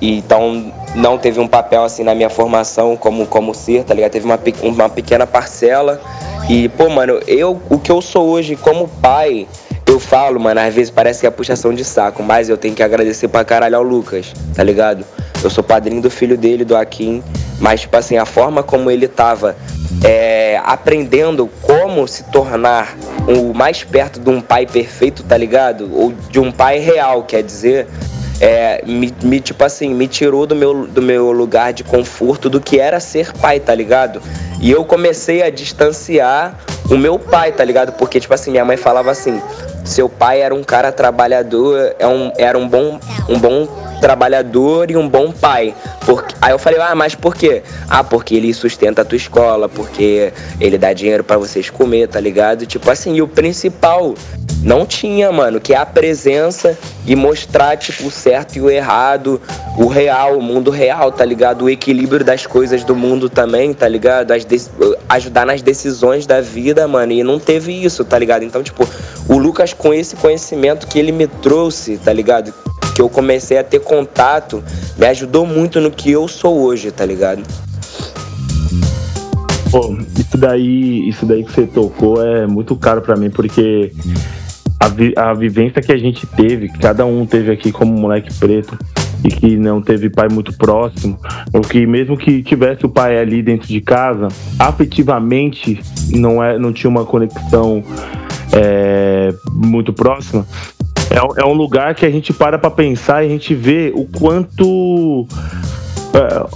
E, então não teve um papel assim na minha formação como, como ser, tá ligado? Teve uma, uma pequena parcela. E, pô, mano, eu, o que eu sou hoje como pai, eu falo, mano, às vezes parece que é puxação de saco, mas eu tenho que agradecer pra caralho ao Lucas, tá ligado? Eu sou padrinho do filho dele, do Akin, mas, tipo assim, a forma como ele tava é, aprendendo como se tornar o mais perto de um pai perfeito, tá ligado? Ou de um pai real, quer dizer, é, me, me, tipo assim, me tirou do meu, do meu lugar de conforto do que era ser pai, tá ligado? E eu comecei a distanciar o meu pai, tá ligado? Porque, tipo assim, minha mãe falava assim: seu pai era um cara trabalhador, é um, era um bom, um bom trabalhador e um bom pai. Porque, aí eu falei, ah, mas por quê? Ah, porque ele sustenta a tua escola, porque ele dá dinheiro para vocês comer, tá ligado? Tipo assim, e o principal não tinha, mano, que é a presença e mostrar, tipo, o certo e o errado, o real, o mundo real, tá ligado? O equilíbrio das coisas do mundo também, tá ligado? As ajudar nas decisões da vida, mano, e não teve isso, tá ligado? Então, tipo, o Lucas com esse conhecimento que ele me trouxe, tá ligado? Que eu comecei a ter contato, me ajudou muito no que eu sou hoje, tá ligado? Pô, isso daí, isso daí que você tocou é muito caro para mim, porque a, vi, a vivência que a gente teve, que cada um teve aqui como moleque preto, e que não teve pai muito próximo, ou que mesmo que tivesse o pai ali dentro de casa, afetivamente não, é, não tinha uma conexão é, muito próxima, é, é, um lugar que a gente para para pensar e a gente vê o quanto. É,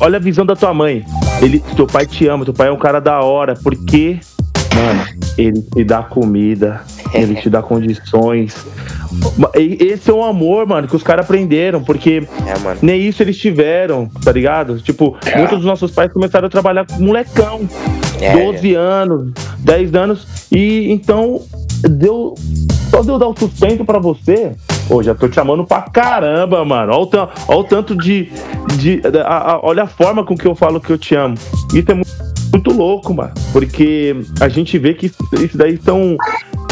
olha a visão da tua mãe. Ele, teu pai te ama, teu pai é um cara da hora, porque, mano, ele te dá comida, ele te dá condições. Esse é um amor, mano, que os caras aprenderam, porque é, nem isso eles tiveram, tá ligado? Tipo, é. muitos dos nossos pais começaram a trabalhar com molecão, é, 12 anos, 10 anos, e então deu. Só deu dar o sustento para você. Pô, já tô te chamando pra caramba, mano. Olha o, olha o tanto de. de a, a, olha a forma com que eu falo que eu te amo. Isso é muito, muito louco, mano. Porque a gente vê que isso, isso daí são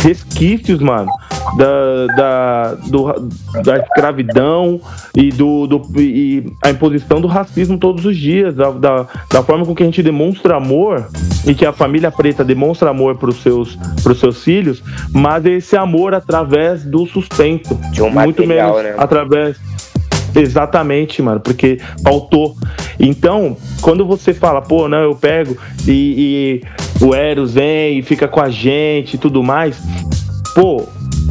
resquícios, mano, da, da, do, da escravidão e, do, do, e a imposição do racismo todos os dias, da, da, da forma com que a gente demonstra amor e que a família preta demonstra amor para os seus, pros seus filhos, mas esse amor através do sustento. De um muito material, menos né? através Exatamente, mano, porque faltou. Então, quando você fala, pô, não, eu pego e, e o Eros vem e fica com a gente e tudo mais, pô,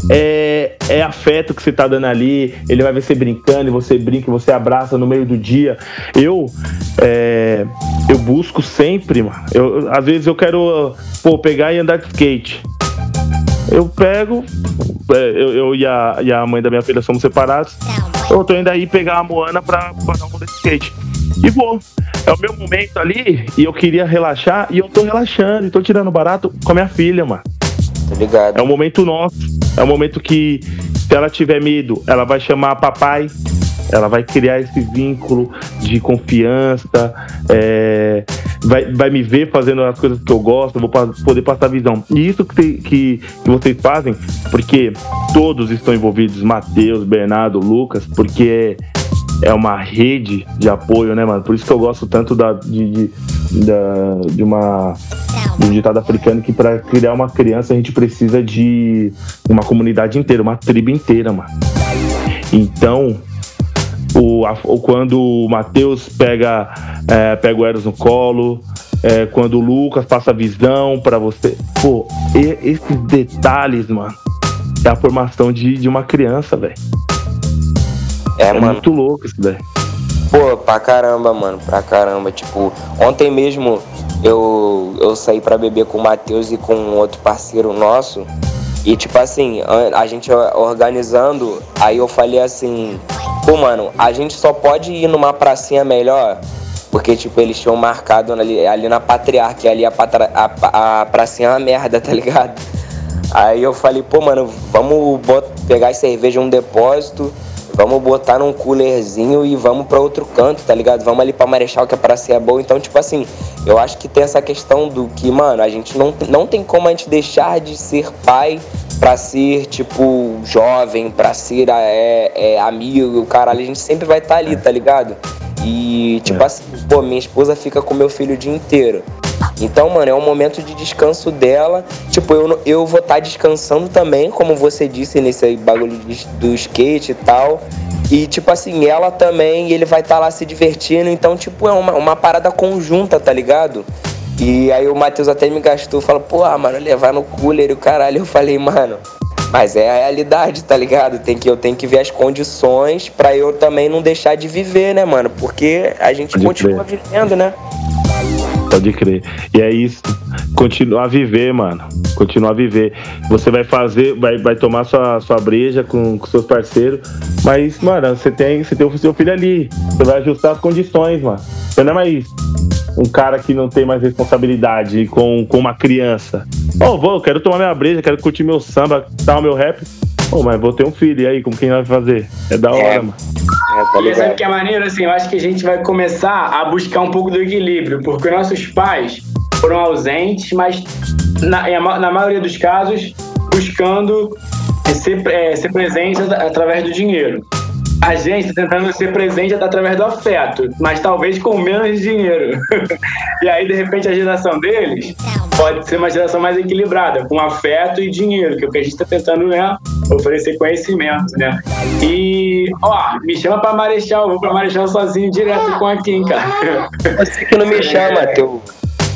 é, é afeto que você tá dando ali. Ele vai ver você brincando, e você brinca, você abraça no meio do dia. Eu, é, eu busco sempre, mano. Eu, às vezes eu quero, pô, pegar e andar de skate. Eu pego, é, eu, eu e, a, e a mãe da minha filha somos separados. Eu tô indo aí pegar a Moana pra, pra dar um rolê de skate. E vou. É o meu momento ali e eu queria relaxar e eu tô relaxando e tô tirando barato com a minha filha, mano. Tá ligado? É um momento nosso. É um momento que, se ela tiver medo, ela vai chamar papai. Ela vai criar esse vínculo de confiança, é, vai, vai me ver fazendo as coisas que eu gosto, vou pa- poder passar visão. E isso que, te- que, que vocês fazem, porque todos estão envolvidos, Matheus, Bernardo, Lucas, porque é uma rede de apoio, né, mano? Por isso que eu gosto tanto da, de, de, da, de uma de um ditado africano que para criar uma criança a gente precisa de uma comunidade inteira, uma tribo inteira, mano. Então, o, a- o- quando o Matheus pega, é, pega o Eros no colo, é, quando o Lucas passa a visão pra você. Pô, e- esses detalhes, mano, é a formação de, de uma criança, velho. É, É mano. muito louco isso, velho. Pô, pra caramba, mano, pra caramba. Tipo, ontem mesmo eu, eu saí pra beber com o Matheus e com outro parceiro nosso. E, tipo assim, a, gente organizando, aí eu falei assim: pô, mano, a gente só pode ir numa pracinha melhor. Porque, tipo, eles tinham marcado ali, ali na Patriarca, ali a, patra, a, a pracinha é uma merda, tá ligado? Aí eu falei, pô, mano, vamos bot- pegar as cervejas em um depósito, vamos botar num coolerzinho e vamos pra outro canto, tá ligado? Vamos ali pra Marechal, que a praça é boa. Então, tipo assim, eu acho que tem essa questão do que, mano, a gente não, não tem como a gente deixar de ser pai pra ser, tipo, jovem, pra ser é, é, amigo, caralho. A gente sempre vai estar ali, tá ligado? E, tipo É. assim, pô, minha esposa fica com meu filho o dia inteiro. Então, mano, é um momento de descanso dela. Tipo, eu, eu vou estar descansando também, como você disse nesse bagulho do skate e tal. E, tipo assim, ela também, ele vai estar lá se divertindo. Então, tipo, é uma, uma parada conjunta, tá ligado? E aí o Matheus até me gastou, falou, porra, mano, levar no cooler e o caralho. Eu falei, mano, mas é a realidade, tá ligado? Tem que, eu tenho que ver as condições pra eu também não deixar de viver, né, mano? Porque a gente Pode continua vivendo, né? Pode crer. E é isso. Continuar a viver, mano. Continuar a viver. Você vai fazer, vai, vai tomar sua, sua breja com, com seus parceiros. Mas, mano, você tem, você tem o seu filho ali. Você vai ajustar as condições, mano. Você não é mais um cara que não tem mais responsabilidade com, com uma criança. Ô, vou, quero tomar minha breja, quero curtir meu samba, tal, meu rap. Ô, mas vou ter um filho, e aí, como quem vai fazer? É da hora, É. mano. É, tá E que é maneiro, assim, eu acho que a gente vai começar a buscar um pouco do equilíbrio, porque nossos pais foram ausentes, mas na, na maioria dos casos buscando ser, é, ser presente at- através do dinheiro. A gente tá tentando ser presente através do afeto, mas talvez com menos dinheiro. e aí, de repente, a geração deles pode ser uma geração mais equilibrada, com afeto e dinheiro, que é o que a gente está tentando né, oferecer conhecimento, né? E, ó, me chama pra Marechal, vou pra Marechal sozinho, direto com a Kim, cara. Você que não me chama, teu.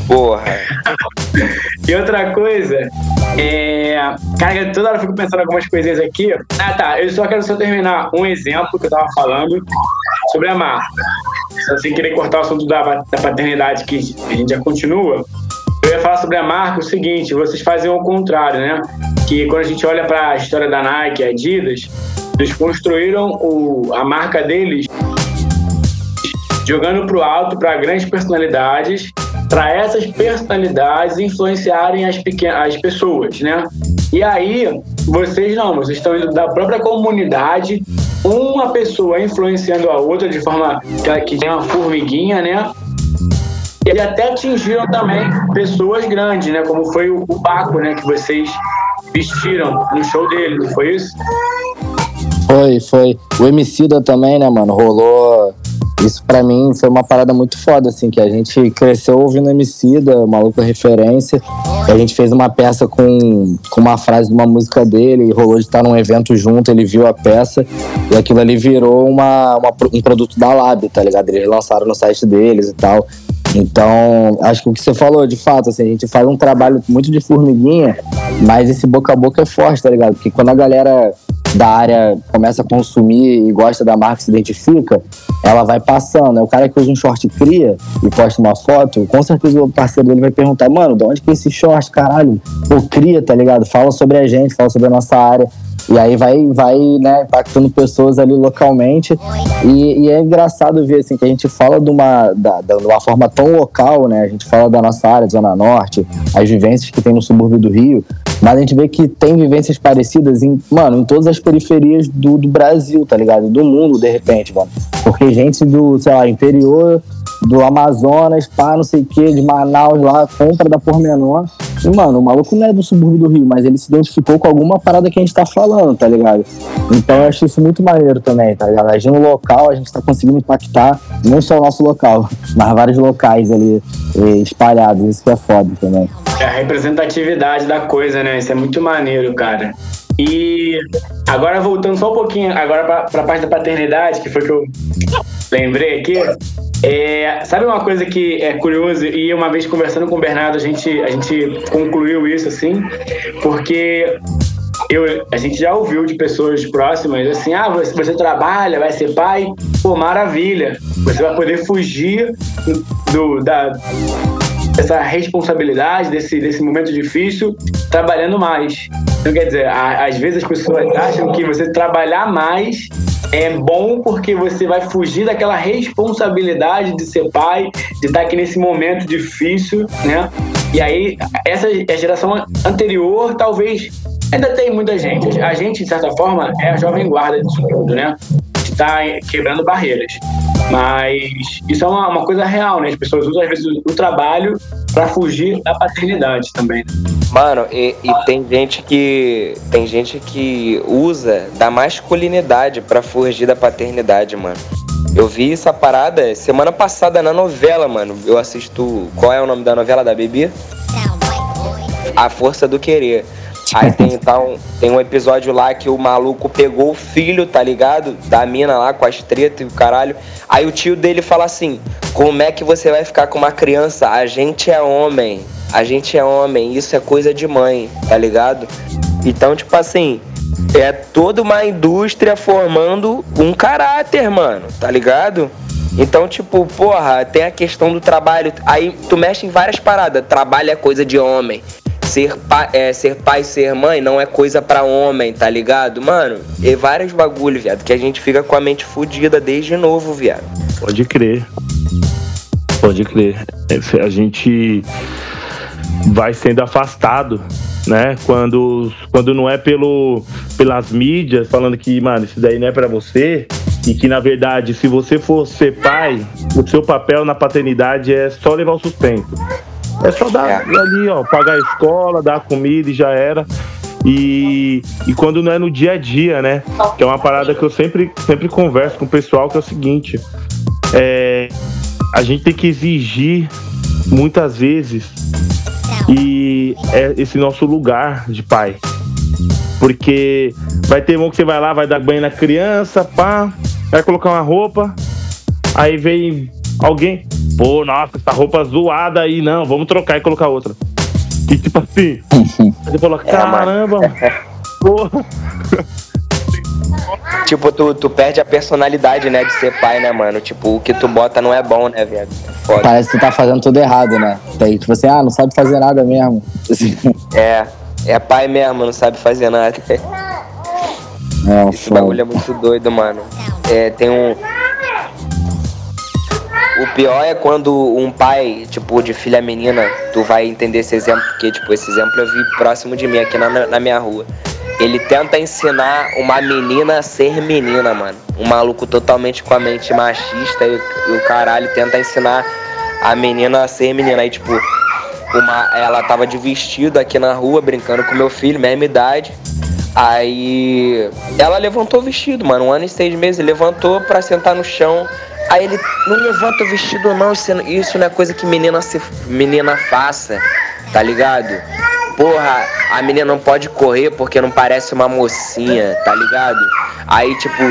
Porra. E outra coisa, é. Cara, toda hora eu fico pensando algumas coisinhas aqui. Ah, tá. Eu só quero só terminar um exemplo que eu tava falando sobre a marca. Sem querer cortar o assunto da, da paternidade, que a gente já continua. Eu ia falar sobre a marca o seguinte: vocês fazem o contrário, né? Que quando a gente olha para a história da Nike, Adidas, eles construíram o, a marca deles jogando pro alto para grandes personalidades, para essas personalidades influenciarem as pequenas as pessoas, né? E aí, vocês não, vocês estão indo da própria comunidade, uma pessoa influenciando a outra de forma que, tem uma formiguinha, né? E até atingiram também pessoas grandes, né? Como foi o, o né? Que vocês vestiram no show dele, não foi isso? Foi, foi. O Emicida também, né, mano? Rolou. Isso pra mim foi uma parada muito foda, assim, que a gente cresceu ouvindo Emicida, maluco referência. A gente fez uma peça com, com uma frase de uma música dele, e rolou de estar num evento junto, ele viu a peça, e aquilo ali virou uma, uma- um produto da Lab, tá ligado? Eles lançaram no site deles e tal. Então, acho que o que você falou, de fato, assim, a gente faz um trabalho muito de formiguinha, mas esse boca a boca é forte, tá ligado? Porque quando a galera da área começa a consumir e gosta da marca, se identifica, ela vai passando. É o cara que usa um short cria e posta uma foto, com certeza o parceiro dele vai perguntar, mano, de onde que é esse short, caralho? Pô, cria, tá ligado? Fala sobre a gente, fala sobre a nossa área. E aí vai, vai né, impactando pessoas ali localmente. E, e, é engraçado ver assim, que a gente fala de uma, da, de uma forma tão local, né? A gente fala da nossa área, Zona Norte, as vivências que tem no subúrbio do Rio. Mas a gente vê que tem vivências parecidas em, mano, em todas as periferias do, do Brasil, tá ligado? Do mundo, de repente, mano. Porque gente do, sei lá, interior do Amazonas, pá, não sei o que, de Manaus lá, compra da Pormenor. E, mano, o maluco não é do subúrbio do Rio, mas ele se identificou com alguma parada que a gente tá falando, tá ligado? Então eu acho isso muito maneiro também, tá ligado? Agindo no local, a gente tá conseguindo impactar não só o nosso local, mas vários locais ali eh, espalhados. Isso que é foda também. É a representatividade da coisa, né? Isso é muito maneiro, cara. E agora voltando só um pouquinho agora para a parte da paternidade, que foi que eu lembrei aqui. É, sabe uma coisa que é curioso e uma vez conversando com o Bernardo a gente a gente concluiu isso assim, porque eu, a gente já ouviu de pessoas próximas assim, ah, você, você trabalha, vai ser pai, pô, maravilha, você vai poder fugir do, da, essa responsabilidade desse, desse momento difícil trabalhando mais. Então, quer dizer, a, às vezes as pessoas acham que você trabalhar mais é bom porque você vai fugir daquela responsabilidade de ser pai, de estar aqui nesse momento difícil, né? E aí, essa a geração anterior, talvez, ainda tem muita gente. A gente, de certa forma, é a jovem guarda disso tudo, né? Está quebrando barreiras. Mas isso é uma, uma, coisa real, né? As pessoas usam, às vezes, o trabalho para fugir da paternidade também. Mano, e, e, tem gente que. Tem gente que usa da masculinidade para fugir da paternidade, mano. Eu vi essa parada semana passada na novela, mano. Eu assisto. Qual é o nome da novela da Bibi? A Força do Querer. Aí tem então, tem um episódio lá que o maluco pegou o filho, tá ligado? Da mina lá com as tretas e o caralho. Aí o tio dele fala assim: Como é que você vai ficar com uma criança? A gente é homem. A gente é homem. Isso é coisa de mãe, tá ligado? Então, tipo assim, é toda uma indústria formando um caráter, mano, tá ligado? Então, tipo, porra, tem a questão do trabalho. Aí tu mexe em várias paradas. Trabalho é coisa de homem ser, pa, é, ser pai, ser mãe não é coisa para homem, tá ligado? Mano, e vários bagulho, viado, que a gente fica com a mente fodida desde novo, viado. Pode crer. Pode crer. A gente vai sendo afastado, né? Quando, quando não é pelo, pelas mídias falando que, mano, isso daí não é para você. E que, na verdade, se você for ser pai, o seu papel na paternidade é só levar o sustento. É só dar é. ali, ó, pagar a escola, dar a comida e já era. E, e quando não é no dia a dia, né? Que é uma parada que eu sempre, sempre converso com o pessoal, que é o seguinte. É, a gente tem que exigir muitas vezes e é esse nosso lugar de pai. Porque vai ter um que você vai lá, vai dar banho na criança, pá, vai colocar uma roupa, aí vem alguém, pô, nossa, essa roupa zoada aí, não, vamos trocar e colocar outra. E tipo assim, você falou, é, caramba, é, porra. Tipo, tu, tu perde a personalidade, né, de ser pai, né, mano? Tipo, o que tu bota não é bom, né, velho? Parece que tu tá fazendo tudo errado, né? Daí, tipo assim, ah, não sabe fazer nada mesmo. É, é pai mesmo, não sabe fazer nada. É, Esse bagulho é muito doido, mano. É, tem um, o pior é quando um pai, tipo, de filha menina, tu vai entender esse exemplo, porque, tipo, esse exemplo eu vi próximo de mim, aqui na, na minha rua. Ele tenta ensinar uma menina a ser menina, mano. Um maluco totalmente com a mente machista e, e o caralho tenta ensinar a menina a ser menina. Aí, tipo, uma, ela tava de vestido aqui na rua, brincando com meu filho, mesma idade. Aí ela levantou o vestido, mano, um ano e seis meses, levantou pra sentar no chão Aí ele, não levanta o vestido não, isso não é coisa que menina, se, menina faça, tá ligado? Porra, a menina não pode correr porque não parece uma mocinha, tá ligado? Aí, tipo,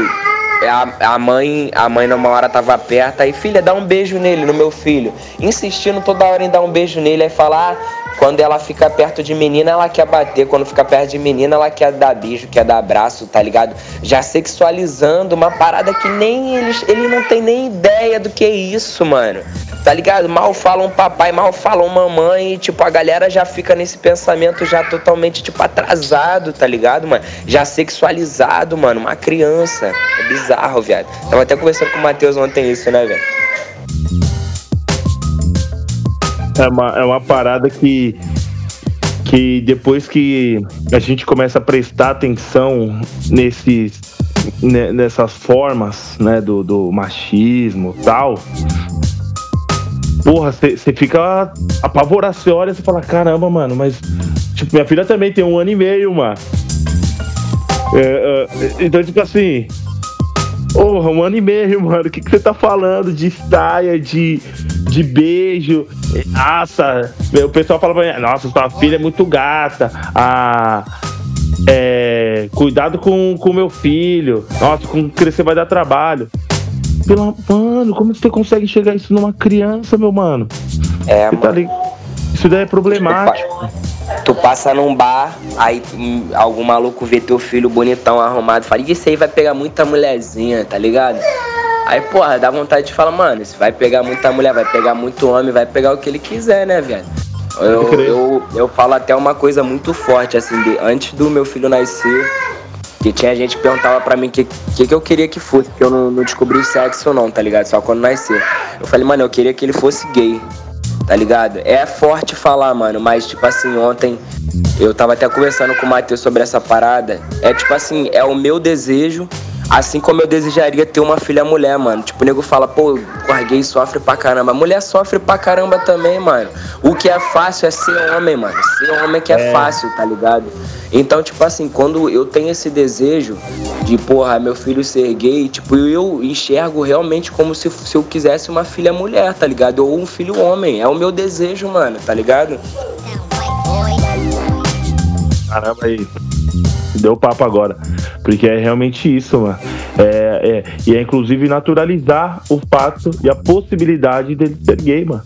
a, a mãe, a mãe numa hora tava perto, aí, filha, dá um beijo nele, no meu filho. Insistindo toda hora em dar um beijo nele, aí falar, ah, quando ela fica perto de menina, ela quer bater. Quando fica perto de menina, ela quer dar beijo, quer dar abraço, tá ligado? Já sexualizando uma parada que nem eles. Ele não tem nem ideia do que é isso, mano. Tá ligado? Mal falam papai, mal falam mamãe. E, tipo, a galera já fica nesse pensamento já totalmente, tipo, atrasado, tá ligado, mano? Já sexualizado, mano. Uma criança. É bizarro, viado. Tava até conversando com o Matheus ontem isso, né, velho? É uma, é uma parada que, que depois que a gente começa a prestar atenção nesses, nessas formas né, do, do machismo tal, porra, você fica apavorado, você olha e fala, caramba, mano, mas tipo, minha filha também tem um ano e meio, mano. É, é, então, tipo assim, Porra, um ano e meio, mano. O que, que você tá falando de saia, de, de beijo? Nossa, o pessoal fala pra mim, nossa, sua filha é muito gata. Ah, é, cuidado com o meu filho. Nossa, com crescer vai dar trabalho. Pelo, mano, como você consegue chegar isso numa criança, meu mano? É, tá mano. Isso daí é problemático. Tu passa num bar, aí algum maluco vê teu filho bonitão, arrumado, fala, isso aí vai pegar muita mulherzinha, tá ligado? Aí, porra, dá vontade de falar, mano, se vai pegar muita mulher, vai pegar muito homem, vai pegar o que ele quiser, né, velho? Eu, eu, eu falo até uma coisa muito forte, assim, de, antes do meu filho nascer, que tinha gente que perguntava pra mim o que, que, que, eu queria que fosse, porque eu não, não descobri o sexo não, tá ligado? Só quando nasceu. Eu falei, mano, eu queria que ele fosse gay tá ligado? É forte falar, mano, mas tipo assim, ontem eu tava até conversando com o Matheus sobre essa parada. É tipo assim, é o meu desejo, assim como eu desejaria ter uma filha mulher, mano. Tipo, o nego fala, pô, o gay sofre pra caramba. Mulher sofre pra caramba também, mano. O que é fácil é ser homem, mano. Ser homem que é, é. fácil, tá ligado? Então, tipo assim, quando eu tenho esse desejo de, porra, meu filho ser gay, tipo, eu enxergo realmente como se, se eu quisesse uma filha mulher, tá ligado? Ou um filho homem. É o meu desejo, mano, tá ligado? Caramba aí. Deu papo agora. Porque é realmente isso, mano. É, é, e é inclusive naturalizar o fato e a possibilidade dele ser gay, mano.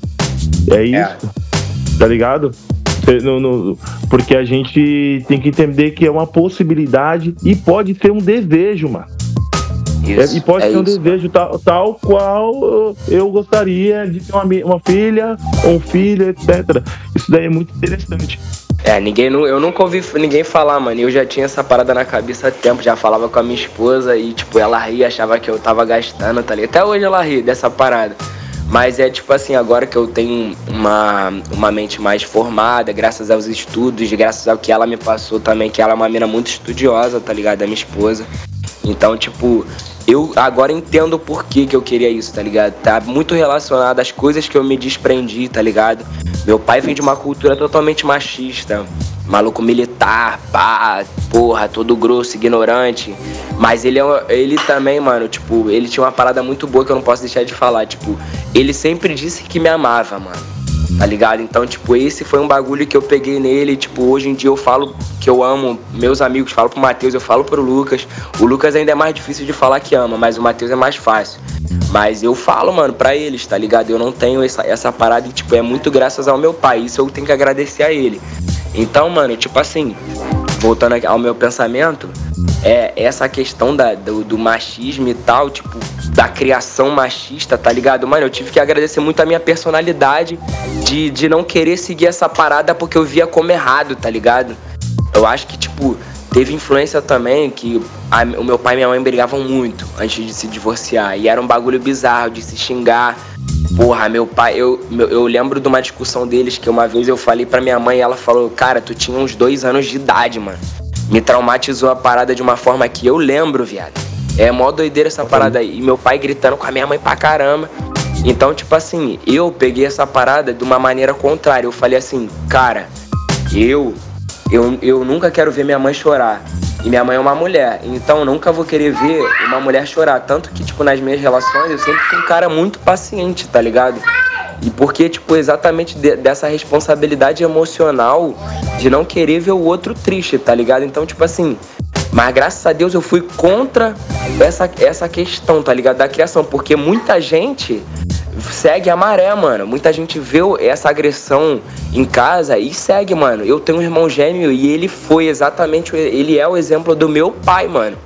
É, é. isso. É. Tá ligado? No, no, porque a gente tem que entender que é uma possibilidade e pode ser um desejo, mano. Isso, e pode é ser um desejo tal, tal qual eu gostaria de ter uma, uma filha, um filho, etc. Isso daí é muito interessante. É, ninguém, eu nunca ouvi ninguém falar, mano. Eu já tinha essa parada na cabeça há tempo, já falava com a minha esposa e, tipo, ela ria, achava que eu tava gastando, tá ligado? Até hoje ela ri dessa parada. Mas é tipo assim, agora que eu tenho uma, uma mente mais formada, graças aos estudos, graças ao que ela me passou também, que ela é uma mina muito estudiosa, tá ligado? A minha esposa. Então, tipo, eu agora entendo o porquê que eu queria isso, tá ligado? Tá muito relacionado às coisas que eu me desprendi, tá ligado? Meu pai vem de uma cultura totalmente machista, maluco militar, pá, porra, todo grosso, ignorante. Mas ele, é, ele também, mano, tipo, ele tinha uma parada muito boa que eu não posso deixar de falar. Tipo, ele sempre disse que me amava, mano. Tá ligado? Então, tipo, esse foi um bagulho que eu peguei nele. Tipo, hoje em dia eu falo que eu amo meus amigos, falo pro Matheus, eu falo pro Lucas. O Lucas ainda é mais difícil de falar que ama, mas o Matheus é mais fácil. Mas eu falo, mano, pra eles, tá ligado? Eu não tenho essa, essa parada e, tipo, é muito graças ao meu pai. Isso eu tenho que agradecer a ele. Então, mano, tipo assim, voltando ao meu pensamento, é essa questão da, do, do, machismo e tal, tipo, da criação machista, tá ligado? Mano, eu tive que agradecer muito a minha personalidade de, de não querer seguir essa parada porque eu via como errado, tá ligado? Eu acho que, tipo, teve influência também que a, o meu pai e minha mãe brigavam muito antes de se divorciar. E era um bagulho bizarro de se xingar. Porra, meu pai, eu, eu, eu lembro de uma discussão deles que uma vez eu falei pra minha mãe e ela falou: Cara, tu tinha uns dois anos de idade, mano me traumatizou a parada de uma forma que eu lembro, viado. É mó doideira essa parada aí. E meu pai gritando com a minha mãe pra caramba. Então, tipo assim, eu peguei essa parada de uma maneira contrária. Eu falei assim, cara, eu, eu, eu nunca quero ver minha mãe chorar. E minha mãe é uma mulher, então eu nunca vou querer ver uma mulher chorar. Tanto que, tipo, nas minhas relações eu sempre fui um cara muito paciente, tá ligado? E porque, tipo, exatamente de, dessa responsabilidade emocional de não querer ver o outro triste, tá ligado? Então, tipo assim, Mas graças a Deus eu fui contra essa, essa questão, tá ligado? Da criação. Porque muita gente segue a maré, mano. Muita gente vê essa agressão em casa e segue, mano. Eu tenho um irmão gêmeo e ele foi exatamente. Ele é o exemplo do meu pai, mano.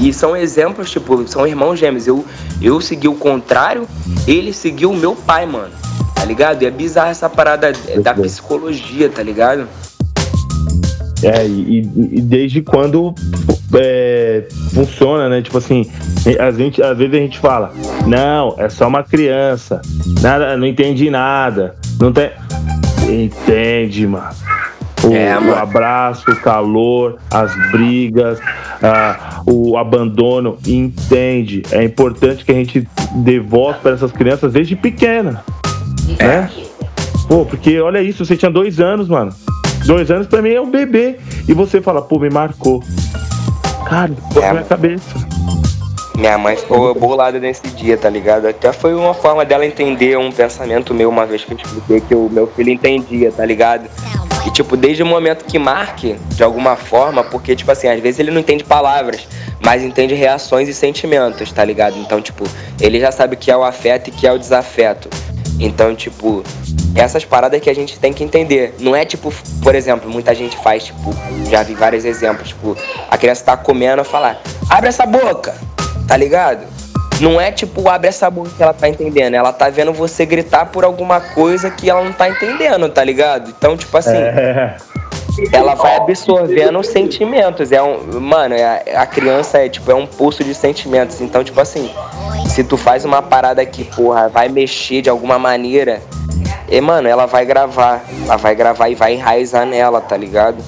E são exemplos, tipo, são irmãos gêmeos. Eu, eu segui o contrário, ele seguiu o meu pai, mano. Tá ligado? E é bizarro essa parada da psicologia, tá ligado? É, e, e desde quando é, funciona, né? Tipo assim, a gente, às vezes a gente fala, não, é só uma criança, nada, não entendi nada, não tem. Entende, mano. O, é, o, abraço, o calor, as brigas, o abandono, entende. É importante que a gente dê voz para essas crianças desde pequena, é. né? Pô, porque olha isso, você tinha dois anos, mano. Dois anos pra mim é um bebê. E você fala, pô, me marcou. Cara, ficou é. minha cabeça. Minha mãe ficou bolada nesse dia, tá ligado? Até foi uma forma dela entender um pensamento meu, uma vez que eu expliquei que o meu filho entendia, tá ligado? E, tipo, desde o momento que marque, de alguma forma, porque, tipo assim, às vezes ele não entende palavras, mas entende reações e sentimentos, tá ligado? Então, tipo, ele já sabe o que é o afeto e o que é o desafeto. Então, tipo, essas paradas que a gente tem que entender. Não é tipo, por exemplo, muita gente faz, tipo, já vi vários exemplos, tipo, a criança tá comendo e falar, abre essa boca, tá ligado? Não é tipo, abre essa boca que ela tá entendendo. Ela tá vendo você gritar por alguma coisa que ela não tá entendendo, tá ligado? Então, tipo assim. É. Ela vai absorvendo os sentimentos. É um, mano, é, a criança é tipo é um pulso de sentimentos. Então, tipo assim, se tu faz uma parada que, porra, vai mexer de alguma maneira, e, mano, ela vai gravar. Ela vai gravar e vai enraizar nela, tá ligado?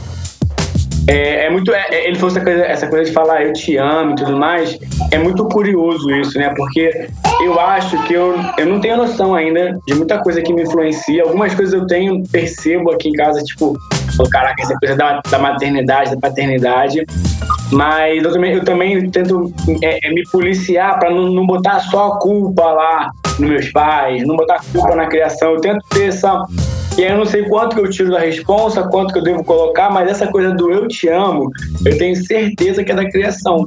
É, é muito. É, é, ele falou essa coisa, essa coisa de falar eu te amo e tudo mais. É muito curioso isso, né? Porque eu acho que eu, eu não tenho noção ainda de muita coisa que me influencia. Algumas coisas eu tenho, percebo aqui em casa, tipo, oh, caraca, essa coisa da, da maternidade, da paternidade. Mas eu também, eu também tento é, é me policiar para não, não botar só a culpa lá nos meus pais, não botar culpa na criação. Eu tento ter essa. E eu não sei quanto que eu tiro da responsa, quanto que eu devo colocar, mas essa coisa do eu te amo, eu tenho certeza que é da criação.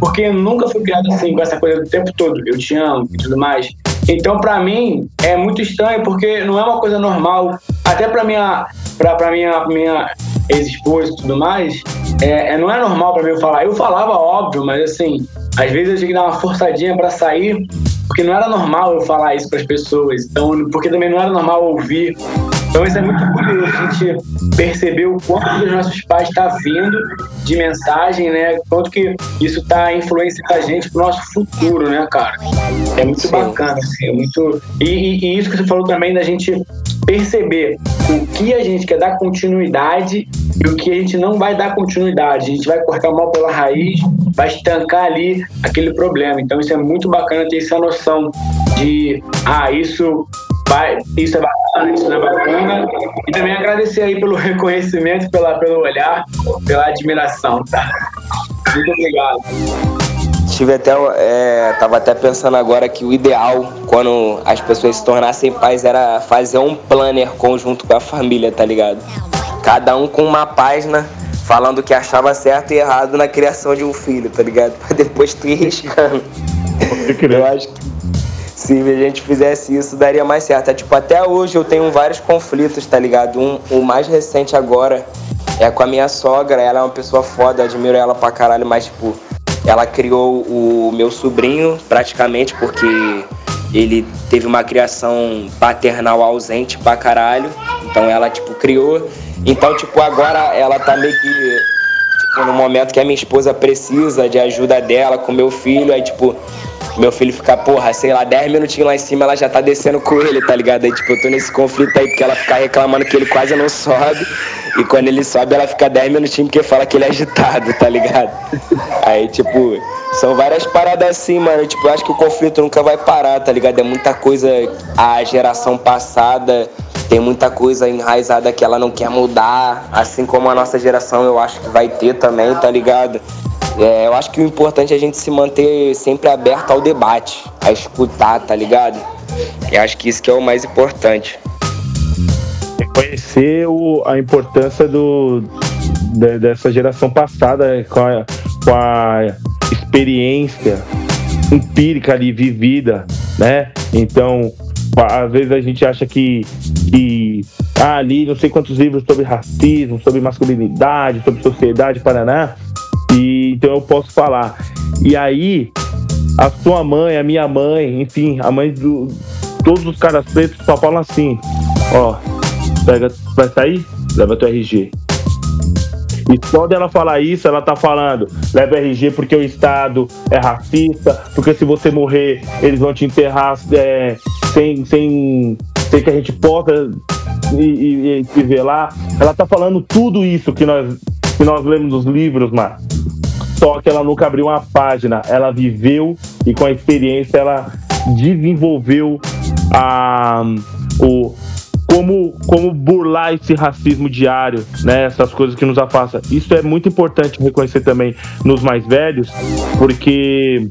Porque eu nunca fui criado assim, com essa coisa do tempo todo, eu te amo e tudo mais. Então, para mim, é muito estranho, porque não é uma coisa normal. Até para minha, pra, pra minha, minha ex-esposa e tudo mais, é, é, não é normal para mim eu falar. Eu falava óbvio, mas assim, às vezes eu tinha que dar uma forçadinha para sair, porque não era normal eu falar isso para as pessoas. Então, porque também não era normal ouvir. Então isso é muito curioso, a gente perceber o quanto dos nossos pais está vindo de mensagem, né? Quanto que isso está influenciando a gente pro nosso futuro, né, cara? É muito Sim. bacana, assim, é muito. E, e, e isso que você falou também da gente perceber o que a gente quer dar continuidade e o que a gente não vai dar continuidade. A gente vai cortar mal pela raiz, vai estancar ali aquele problema. Então isso é muito bacana ter essa noção de ah, isso vai, isso é bacana, isso não é bacana. E também agradecer aí pelo reconhecimento, pela, pelo olhar, pela admiração, tá? Muito obrigado. Tive até, é, tava até pensando agora que o ideal, quando as pessoas se tornassem pais, era fazer um planner conjunto com a família, tá ligado? Cada um com uma página falando o que achava certo e errado na criação de um filho, tá ligado? Pra depois tu ir riscando. Eu acho que se a gente fizesse isso, daria mais certo. É, tipo, até hoje eu tenho vários conflitos, tá ligado? Um, o mais recente agora é com a minha sogra. Ela é uma pessoa foda, admiro ela pra caralho, mas, tipo, ela criou o meu sobrinho praticamente porque ele teve uma criação paternal ausente pra caralho. Então ela, tipo, criou. Então, tipo, agora ela tá meio que. Tipo, no momento que a minha esposa precisa de ajuda dela com meu filho, aí, tipo, meu filho fica, porra, sei lá, 10 minutinhos lá em cima, ela já tá descendo com ele, tá ligado? Aí, tipo, eu tô nesse conflito aí, porque ela fica reclamando que ele quase não sobe. E quando ele sobe, ela fica 10 minutinhos porque fala que ele é agitado, tá ligado? Aí, tipo, são várias paradas assim, mano. Tipo, eu acho que o conflito nunca vai parar, tá ligado? É muita coisa. A geração passada tem muita coisa enraizada que ela não quer mudar. Assim como a nossa geração, eu acho que vai ter também, tá ligado? É, eu acho que o importante é a gente se manter sempre aberto ao debate, a escutar, tá ligado? Eu acho que isso que é o mais importante. Reconhecer a importância do, de, dessa geração passada com a, com a experiência empírica ali vivida, né? Então, às vezes a gente acha que, que ah, ali não sei quantos livros sobre racismo, sobre masculinidade, sobre sociedade, Paraná, então eu posso falar. E aí, a sua mãe, a minha mãe, enfim, a mãe do todos os caras pretos só falam assim, ó, pega, vai sair? Leva teu RG. E só dela falar isso, ela tá falando, leva RG porque o Estado é racista, porque se você morrer, eles vão te enterrar é, sem, sem, sem que a gente possa e, e, ver lá. Ela tá falando tudo isso que nós, que nós lemos nos livros, mano. Só que ela nunca abriu uma página. Ela viveu e com a experiência ela desenvolveu a, o, como, como burlar esse racismo diário, né? Essas coisas que nos afastam. Isso é muito importante reconhecer também nos mais velhos, porque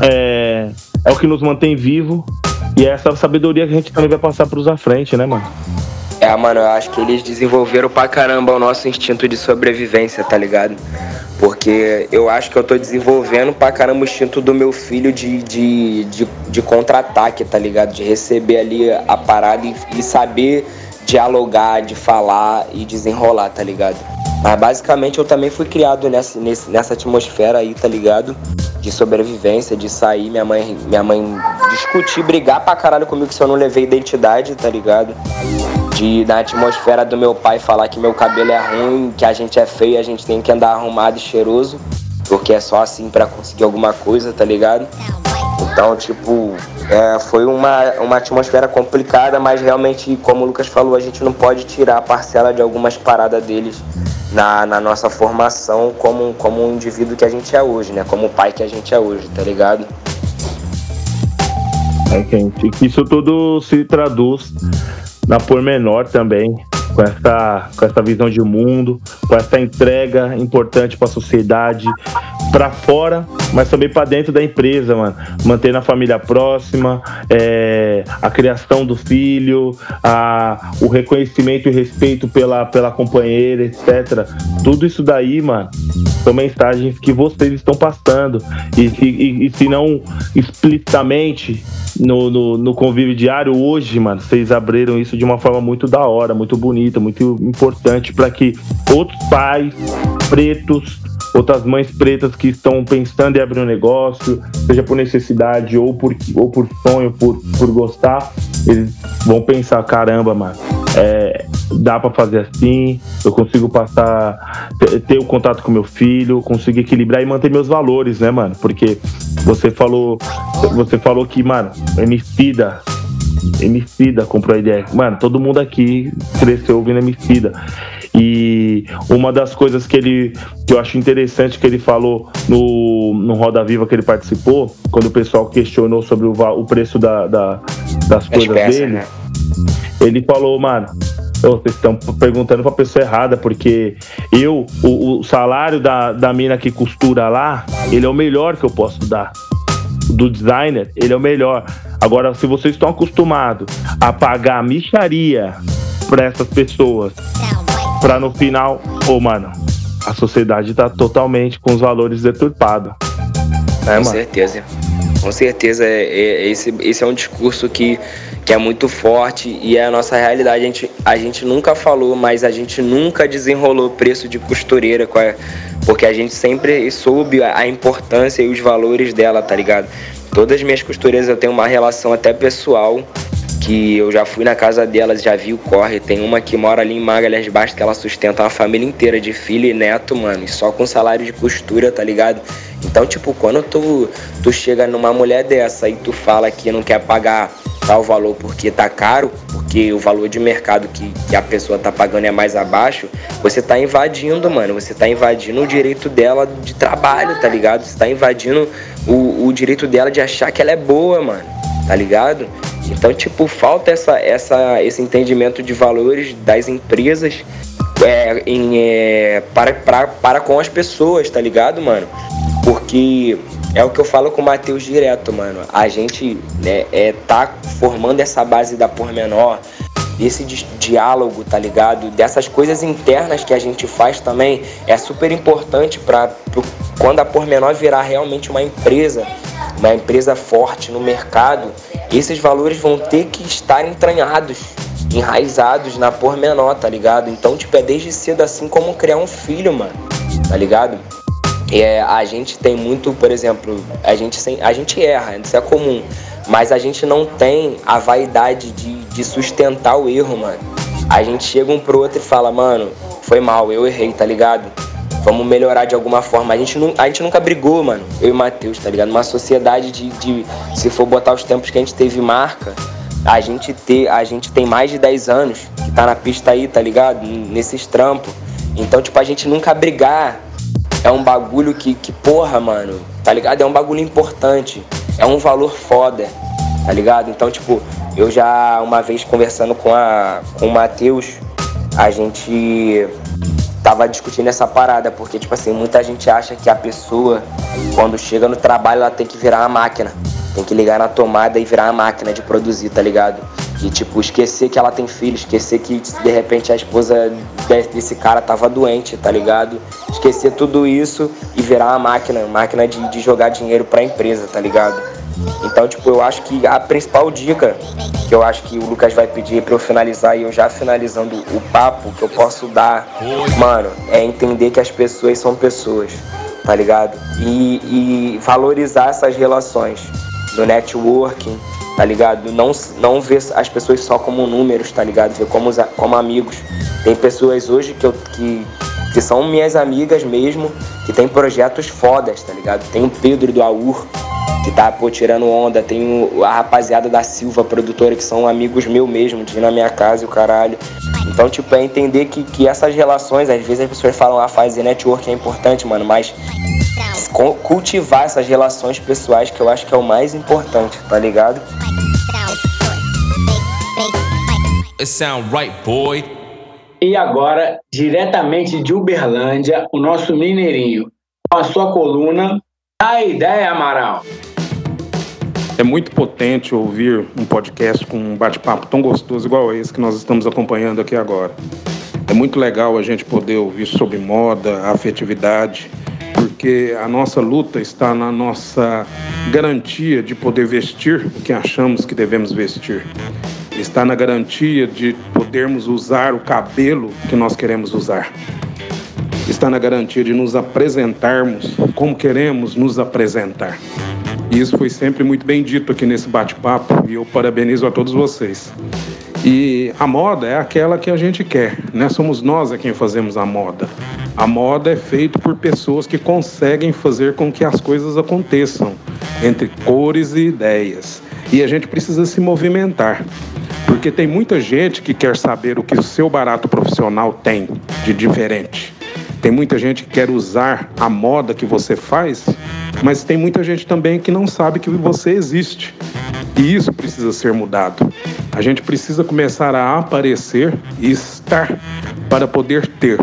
é, é o que nos mantém vivo e é essa sabedoria que a gente também vai passar para os à frente, né, mano? É, mano, eu acho que eles desenvolveram pra caramba o nosso instinto de sobrevivência, tá ligado? Porque eu acho que eu tô desenvolvendo pra caramba o instinto do meu filho de, de, de, de contra-ataque, tá ligado? De receber ali a parada e, e saber dialogar, de falar e desenrolar, tá ligado? Mas basicamente eu também fui criado nessa, nessa atmosfera aí, tá ligado? De sobrevivência, de sair, minha mãe, minha mãe discutir, brigar pra caralho comigo se eu não levei identidade, tá ligado? de na atmosfera do meu pai falar que meu cabelo é ruim, que a gente é feio, a gente tem que andar arrumado e cheiroso, porque é só assim para conseguir alguma coisa, tá ligado? Então, tipo, é, foi uma, uma atmosfera complicada, mas realmente, como o Lucas falou, a gente não pode tirar a parcela de algumas paradas deles na, na nossa formação como, como um indivíduo que a gente é hoje, né? Como o pai que a gente é hoje, tá ligado? É, gente, isso tudo se traduz na pormenor também, com essa, com essa visão de mundo, com essa entrega importante para a sociedade, para fora, mas também para dentro da empresa, mano. Mantendo a família próxima, é, a criação do filho, a, o reconhecimento e respeito pela, pela companheira, etc. Tudo isso daí, mano, são mensagens que vocês estão passando. E, e, e se não explicitamente, no, no, no, convívio diário hoje, mano, vocês abriram isso de uma forma muito da hora, muito bonita, muito importante para que outros pais pretos, outras mães pretas que estão pensando em abrir um negócio, seja por necessidade ou por, ou por sonho, por, por gostar, eles vão pensar, caramba, mano, é, dá para fazer assim, eu consigo passar, ter, o contato com meu filho, consigo equilibrar e manter meus valores, né, mano? Porque você falou, você falou que, mano, Emicida, Emicida comprou a ideia. Mano, todo mundo aqui cresceu ouvindo Emicida. E uma das coisas que ele que eu acho interessante que ele falou no, no Roda Viva que ele participou, quando o pessoal questionou sobre o, o preço da, da das coisas dele, né? Ele falou, mano, vocês estão perguntando pra pessoa errada, porque eu, o, o, salário da, da mina que costura lá, ele é o melhor que eu posso dar. Do designer, ele é o melhor. Agora, se vocês estão acostumados a pagar micharia pra essas pessoas, pra no final, ô oh, mano, a sociedade tá totalmente com os valores deturpados. Né, com mano? certeza. Com certeza, é, é, esse, esse é um discurso que que é muito forte e é a nossa realidade. A gente, a gente nunca falou, mas a gente nunca desenrolou preço de costureira, porque a gente sempre soube a importância e os valores dela, tá ligado? Todas as minhas costureiras eu tenho uma relação até pessoal, que eu já fui na casa delas, já vi o corre. Tem uma que mora ali em Magalhães Baixo, que ela sustenta uma família inteira de filho e neto, mano, e só com salário de costura, tá ligado? Então, tipo, quando tu, tu chega numa mulher dessa e tu fala que não quer pagar tal valor porque tá caro, porque o valor de mercado que, que a pessoa tá pagando é mais abaixo, você tá invadindo, mano. Você tá invadindo o direito dela de trabalho, tá ligado? Você tá invadindo o, o direito dela de achar que ela é boa, mano. Tá ligado? Então, tipo, falta essa, essa, esse entendimento de valores das empresas é, em, é, para, para, para com as pessoas, tá ligado, mano? Porque é o que eu falo com o Matheus direto, mano. A gente né, é, tá formando essa base da pormenor, esse diálogo, tá ligado? Dessas coisas internas que a gente faz também é super importante para quando a Pormenor virar realmente uma empresa, uma empresa forte no mercado, esses valores vão ter que estar entranhados, enraizados na Pormenor, tá ligado? Então, tipo, é desde cedo assim como criar um filho, mano, tá ligado? É, a gente tem muito, por exemplo, a gente, a gente erra, isso é comum, mas a gente não tem a vaidade de, de sustentar o erro, mano. A gente chega um pro outro e fala, mano, foi mal, eu errei, tá ligado? Vamos melhorar de alguma forma. A gente, não, a gente nunca brigou, mano, eu e o Matheus, tá ligado? Uma sociedade de, de, se for botar os tempos que a gente teve marca, a gente, ter, a gente tem mais de 10 anos que tá na pista aí, tá ligado? Nesses trampos. Então, tipo, a gente nunca brigar é um bagulho que, que, porra, mano, tá ligado? É um bagulho importante. É um valor foda, tá ligado? Então, tipo, eu já uma vez conversando com, a, com o Matheus, a gente tava discutindo essa parada, porque, tipo assim, muita gente acha que a pessoa, quando chega no trabalho, ela tem que virar uma máquina. Tem que ligar na tomada e virar uma máquina de produzir, tá ligado? E, tipo, esquecer que ela tem filho, esquecer que de repente a esposa desse cara tava doente, tá ligado? Esquecer tudo isso e virar uma máquina, máquina de, de jogar dinheiro pra empresa, tá ligado? Então, tipo, eu acho que a principal dica que eu acho que o Lucas vai pedir para eu finalizar e eu já finalizando o papo que eu posso dar, mano, é entender que as pessoas são pessoas, tá ligado? E, e valorizar essas relações no networking, tá ligado? Não, não ver as pessoas só como números, tá ligado? Ver como, como amigos. Tem pessoas hoje que, eu, que, que são minhas amigas mesmo, que tem projetos fodas, tá ligado? Tem o Pedro do AUR, que tá, pô, tirando onda. Tem a rapaziada da Silva, produtora, que são amigos meu mesmo, de na minha casa e o caralho. Então, tipo, é entender que, que essas relações, às vezes as pessoas falam, ah, fazer network é importante, mano, mas cultivar essas relações pessoais que eu acho que é o mais importante, tá ligado? It sound right, boy. E agora, diretamente de Uberlândia, o nosso Mineirinho, com a sua coluna A Ideia Amaral. É muito potente ouvir um podcast com um bate-papo tão gostoso igual esse que nós estamos acompanhando aqui agora. É muito legal a gente poder ouvir sobre moda, afetividade, porque a nossa luta está na nossa garantia de poder vestir o que achamos que devemos vestir. Está na garantia de podermos usar o cabelo que nós queremos usar. Está na garantia de nos apresentarmos como queremos nos apresentar. E isso foi sempre muito bem dito aqui nesse bate-papo e eu parabenizo a todos vocês. E a moda é aquela que a gente quer, né? Somos nós a quem fazemos a moda. A moda é feita por pessoas que conseguem fazer com que as coisas aconteçam, entre cores e ideias. E a gente precisa se movimentar, porque tem muita gente que quer saber o que o seu barato profissional tem de diferente. Tem muita gente que quer usar a moda que você faz, mas tem muita gente também que não sabe que você existe. E isso precisa ser mudado. A gente precisa começar a aparecer e estar para poder ter.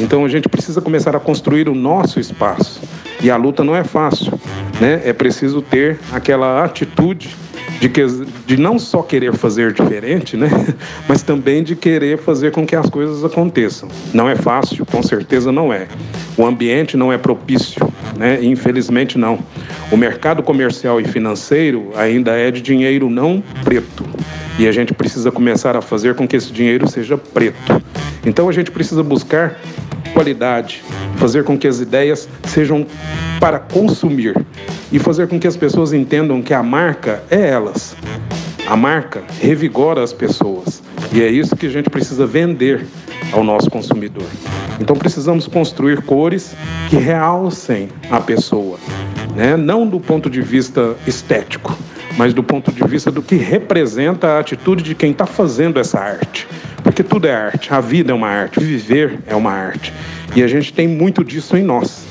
Então a gente precisa começar a construir o nosso espaço. E a luta não é fácil, né? É preciso ter aquela atitude de, que, de não só querer fazer diferente, né? Mas também de querer fazer com que as coisas aconteçam. Não é fácil, com certeza não é. O ambiente não é propício, né? Infelizmente não. O mercado comercial e financeiro ainda é de dinheiro não preto. E a gente precisa começar a fazer com que esse dinheiro seja preto. Então a gente precisa buscar qualidade, fazer com que as ideias sejam para consumir e fazer com que as pessoas entendam que a marca é elas. A marca revigora as pessoas e é isso que a gente precisa vender ao nosso consumidor. Então precisamos construir cores que realcem a pessoa, né? não do ponto de vista estético, mas do ponto de vista do que representa a atitude de quem está fazendo essa arte. Porque tudo é arte, a vida é uma arte, viver é uma arte. E a gente tem muito disso em nós,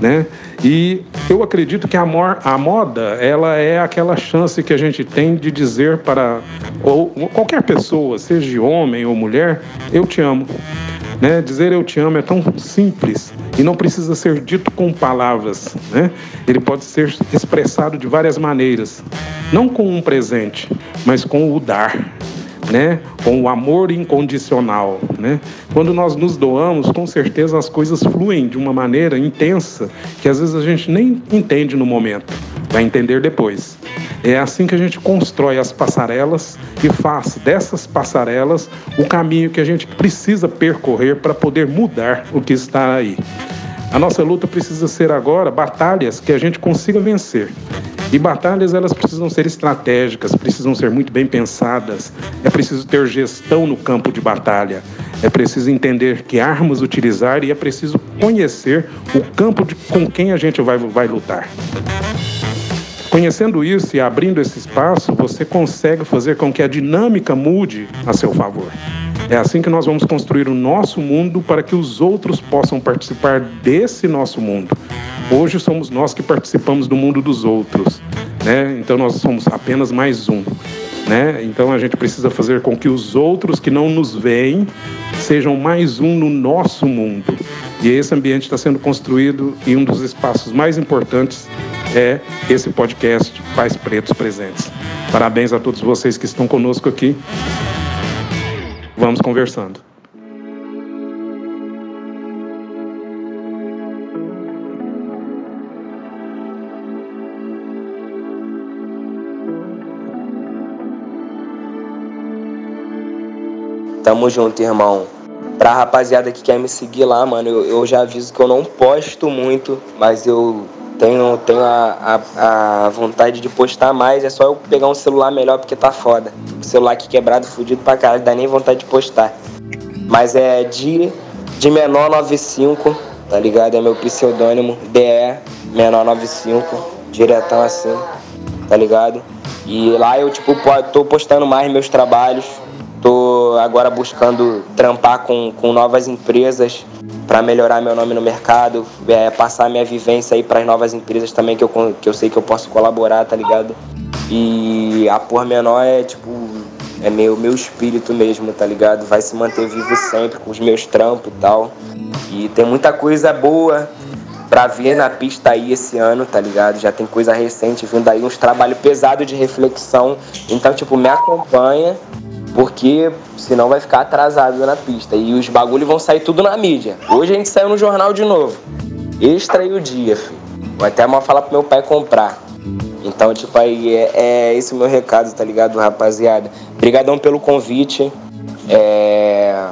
né? E eu acredito que a, moda, ela é aquela chance que a gente tem de dizer para qualquer pessoa, seja homem ou mulher, eu te amo. Né? Dizer eu te amo é tão simples e não precisa ser dito com palavras. Né? Ele pode ser expressado de várias maneiras, não com um presente, mas com o dar. Né? Com o amor incondicional, né? Quando nós nos doamos, com certeza as coisas fluem de uma maneira intensa que às vezes a gente nem entende no momento, vai entender depois. É assim que a gente constrói as passarelas e faz dessas passarelas o caminho que a gente precisa percorrer para poder mudar o que está aí. A nossa luta precisa ser agora batalhas que a gente consiga vencer. E batalhas elas precisam ser estratégicas, precisam ser muito bem pensadas. É preciso ter gestão no campo de batalha. É preciso entender que armas utilizar e é preciso conhecer o campo de, com quem a gente vai, vai lutar. Conhecendo isso e abrindo esse espaço, você consegue fazer com que a dinâmica mude a seu favor. É assim que nós vamos construir o nosso mundo para que os outros possam participar desse nosso mundo. Hoje somos nós que participamos do mundo dos outros, né? Então nós somos apenas mais um, né? Então a gente precisa fazer com que os outros que não nos veem sejam mais um no nosso mundo. E esse ambiente está sendo construído e um dos espaços mais importantes é esse podcast Pais Pretos Presentes. Parabéns a todos vocês que estão conosco aqui. Vamos conversando. Tamo junto, irmão. Pra rapaziada que quer me seguir lá, mano, eu, eu já aviso que eu não posto muito, mas eu tenho, tenho a, a, a, vontade de postar mais, é só eu pegar um celular melhor porque tá foda. O celular aqui quebrado, fudido pra caralho, dá nem vontade de postar. Mas é de, de menor 95, tá ligado? É meu pseudônimo, DE menor 95, diretão assim, tá ligado? E lá eu, tipo, tô postando mais meus trabalhos, tô agora buscando trampar com, com novas empresas para melhorar meu nome no mercado, é, passar minha vivência aí para as novas empresas também que eu, que eu sei que eu posso colaborar, tá ligado? E a Por Menor é tipo, é meu, meu espírito mesmo, tá ligado? Vai se manter vivo sempre com os meus trampos e tal. E tem muita coisa boa pra vir na pista aí esse ano, tá ligado? Já tem coisa recente vindo aí, uns trabalhos pesados de reflexão. Então, tipo, me acompanha porque senão vai ficar atrasado na pista. E os bagulhos vão sair tudo na mídia. Hoje a gente saiu no jornal de novo. Extra e o dia, filho. Vou até mal falar pro meu pai comprar. Então, tipo, aí é, é esse meu recado, tá ligado, rapaziada? Obrigadão pelo convite. É.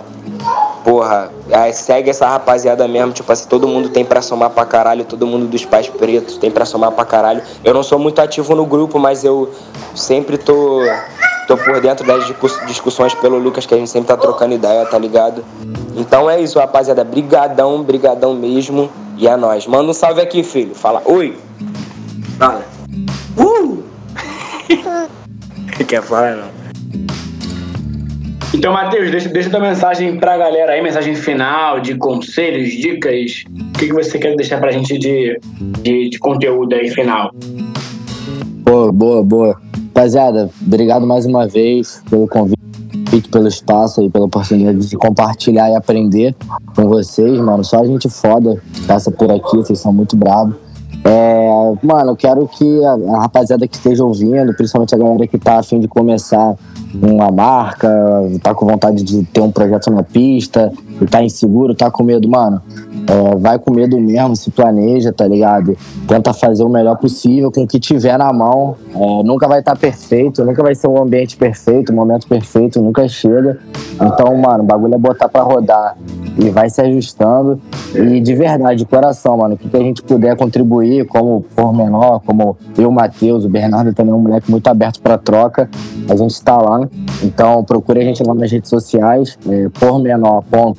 Porra, segue essa rapaziada mesmo, tipo assim, todo mundo tem pra somar pra caralho, todo mundo dos pais pretos tem pra somar pra caralho. Eu não sou muito ativo no grupo, mas eu sempre tô tô por dentro das discussões pelo Lucas que a gente sempre tá trocando ideia, tá ligado? Então é isso, rapaziada. Brigadão, brigadão mesmo. E é nóis. Manda um salve aqui, filho. Fala, oi. Fala. Uh! Quer falar, não? Então, Matheus, deixa, deixa tua mensagem pra galera aí, mensagem final, de conselhos, dicas. O que, que você quer deixar pra gente de, de, de conteúdo aí final? Boa, boa, boa. Rapaziada, obrigado mais uma vez pelo convite, pelo espaço e pela oportunidade de compartilhar e aprender com vocês, mano. Só a gente foda passa por aqui, vocês são muito bravos. É, mano, eu quero que a, rapaziada que esteja ouvindo, principalmente a galera que tá afim de começar uma marca, tá com vontade de ter um projeto na pista, e tá inseguro, tá com medo, mano. É, vai com medo mesmo, se planeja, tá ligado? Tenta fazer o melhor possível com o que tiver na mão. É, nunca vai estar tá perfeito, nunca vai ser um ambiente perfeito, um momento perfeito, nunca chega. Então, mano, o bagulho é botar pra rodar e vai se ajustando. E de verdade, de coração, mano, o que, que a gente puder contribuir, como por menor, como eu, Matheus, o Bernardo também é um moleque muito aberto para troca, a gente está lá. Então procure a gente lá nas redes sociais, é,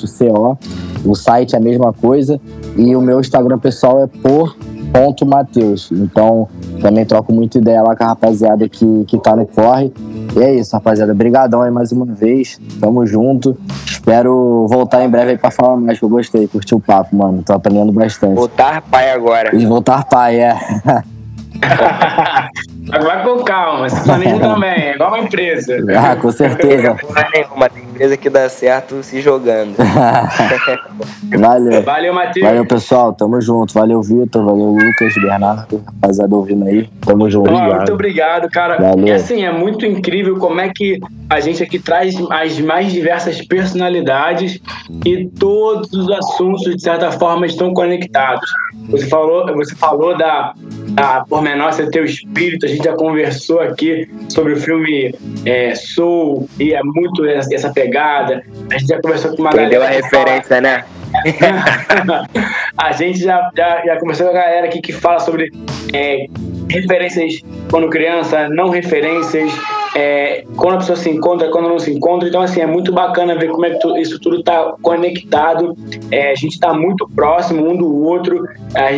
pormenor.co. O site é a mesma coisa. E o meu Instagram pessoal é por ponto Mateus. Então, também troco muita ideia lá com a rapaziada que, que tá no corre. E é isso, rapaziada. Obrigadão aí mais uma vez. Tamo junto. Espero voltar em breve aí pra falar mais, que eu gostei. Curti o papo, mano. Tô aprendendo bastante. Voltar pai agora. E voltar pai, é. Vai com calma, se planeja também, é igual uma empresa. Ah, com certeza. Nenhuma, tem empresa que dá certo se jogando. Valeu. Valeu, Matheus. Valeu, pessoal. Tamo junto. Valeu, Vitor. Valeu, Lucas, Bernardo. Rapaziada ouvindo aí. Tamo junto. Ó, muito obrigado, cara. Valeu. E assim, é muito incrível como é que a gente aqui traz as mais diversas personalidades e todos os assuntos, de certa forma, estão conectados. Você falou, você falou da, da Pormenor Ser Teu Espírito, a gente já conversou aqui sobre o filme é, Soul, e é muito essa, essa pegada. A gente já conversou com uma Entendeu a galera que fala- referência, né? a gente já, já, já conversou com a galera aqui que fala sobre é, referências quando criança, não referências, é, quando a pessoa se encontra, quando não se encontra. Então, assim, é muito bacana ver como é que tu- isso tudo está conectado. É, a gente está muito próximo um do outro.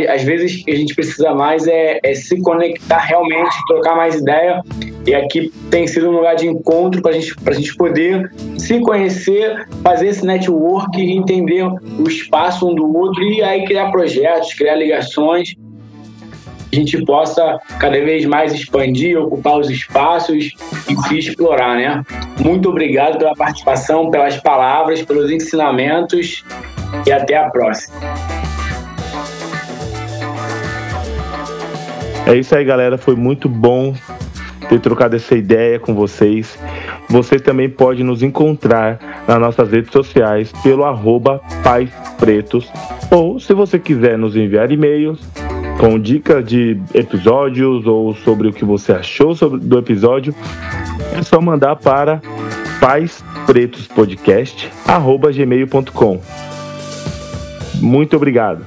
Às, vezes, a gente precisa mais é, é se conectar realmente, trocar mais ideia. E aqui tem sido um lugar de encontro para gente, a gente poder se conhecer, fazer esse network, entender o espaço um do outro e aí criar projetos, criar ligações. A gente possa cada vez mais expandir, ocupar os espaços e se explorar, né? Muito obrigado pela participação, pelas palavras, pelos ensinamentos e até a próxima. É isso aí, galera. Foi muito bom ter trocado essa ideia com vocês. Você também pode nos encontrar nas nossas redes sociais pelo arroba Pais Pretos. Ou se você quiser nos enviar e-mails com dicas de episódios ou sobre o que você achou sobre, do episódio, é só mandar para paispretospodcast.gmail.com. Muito obrigado.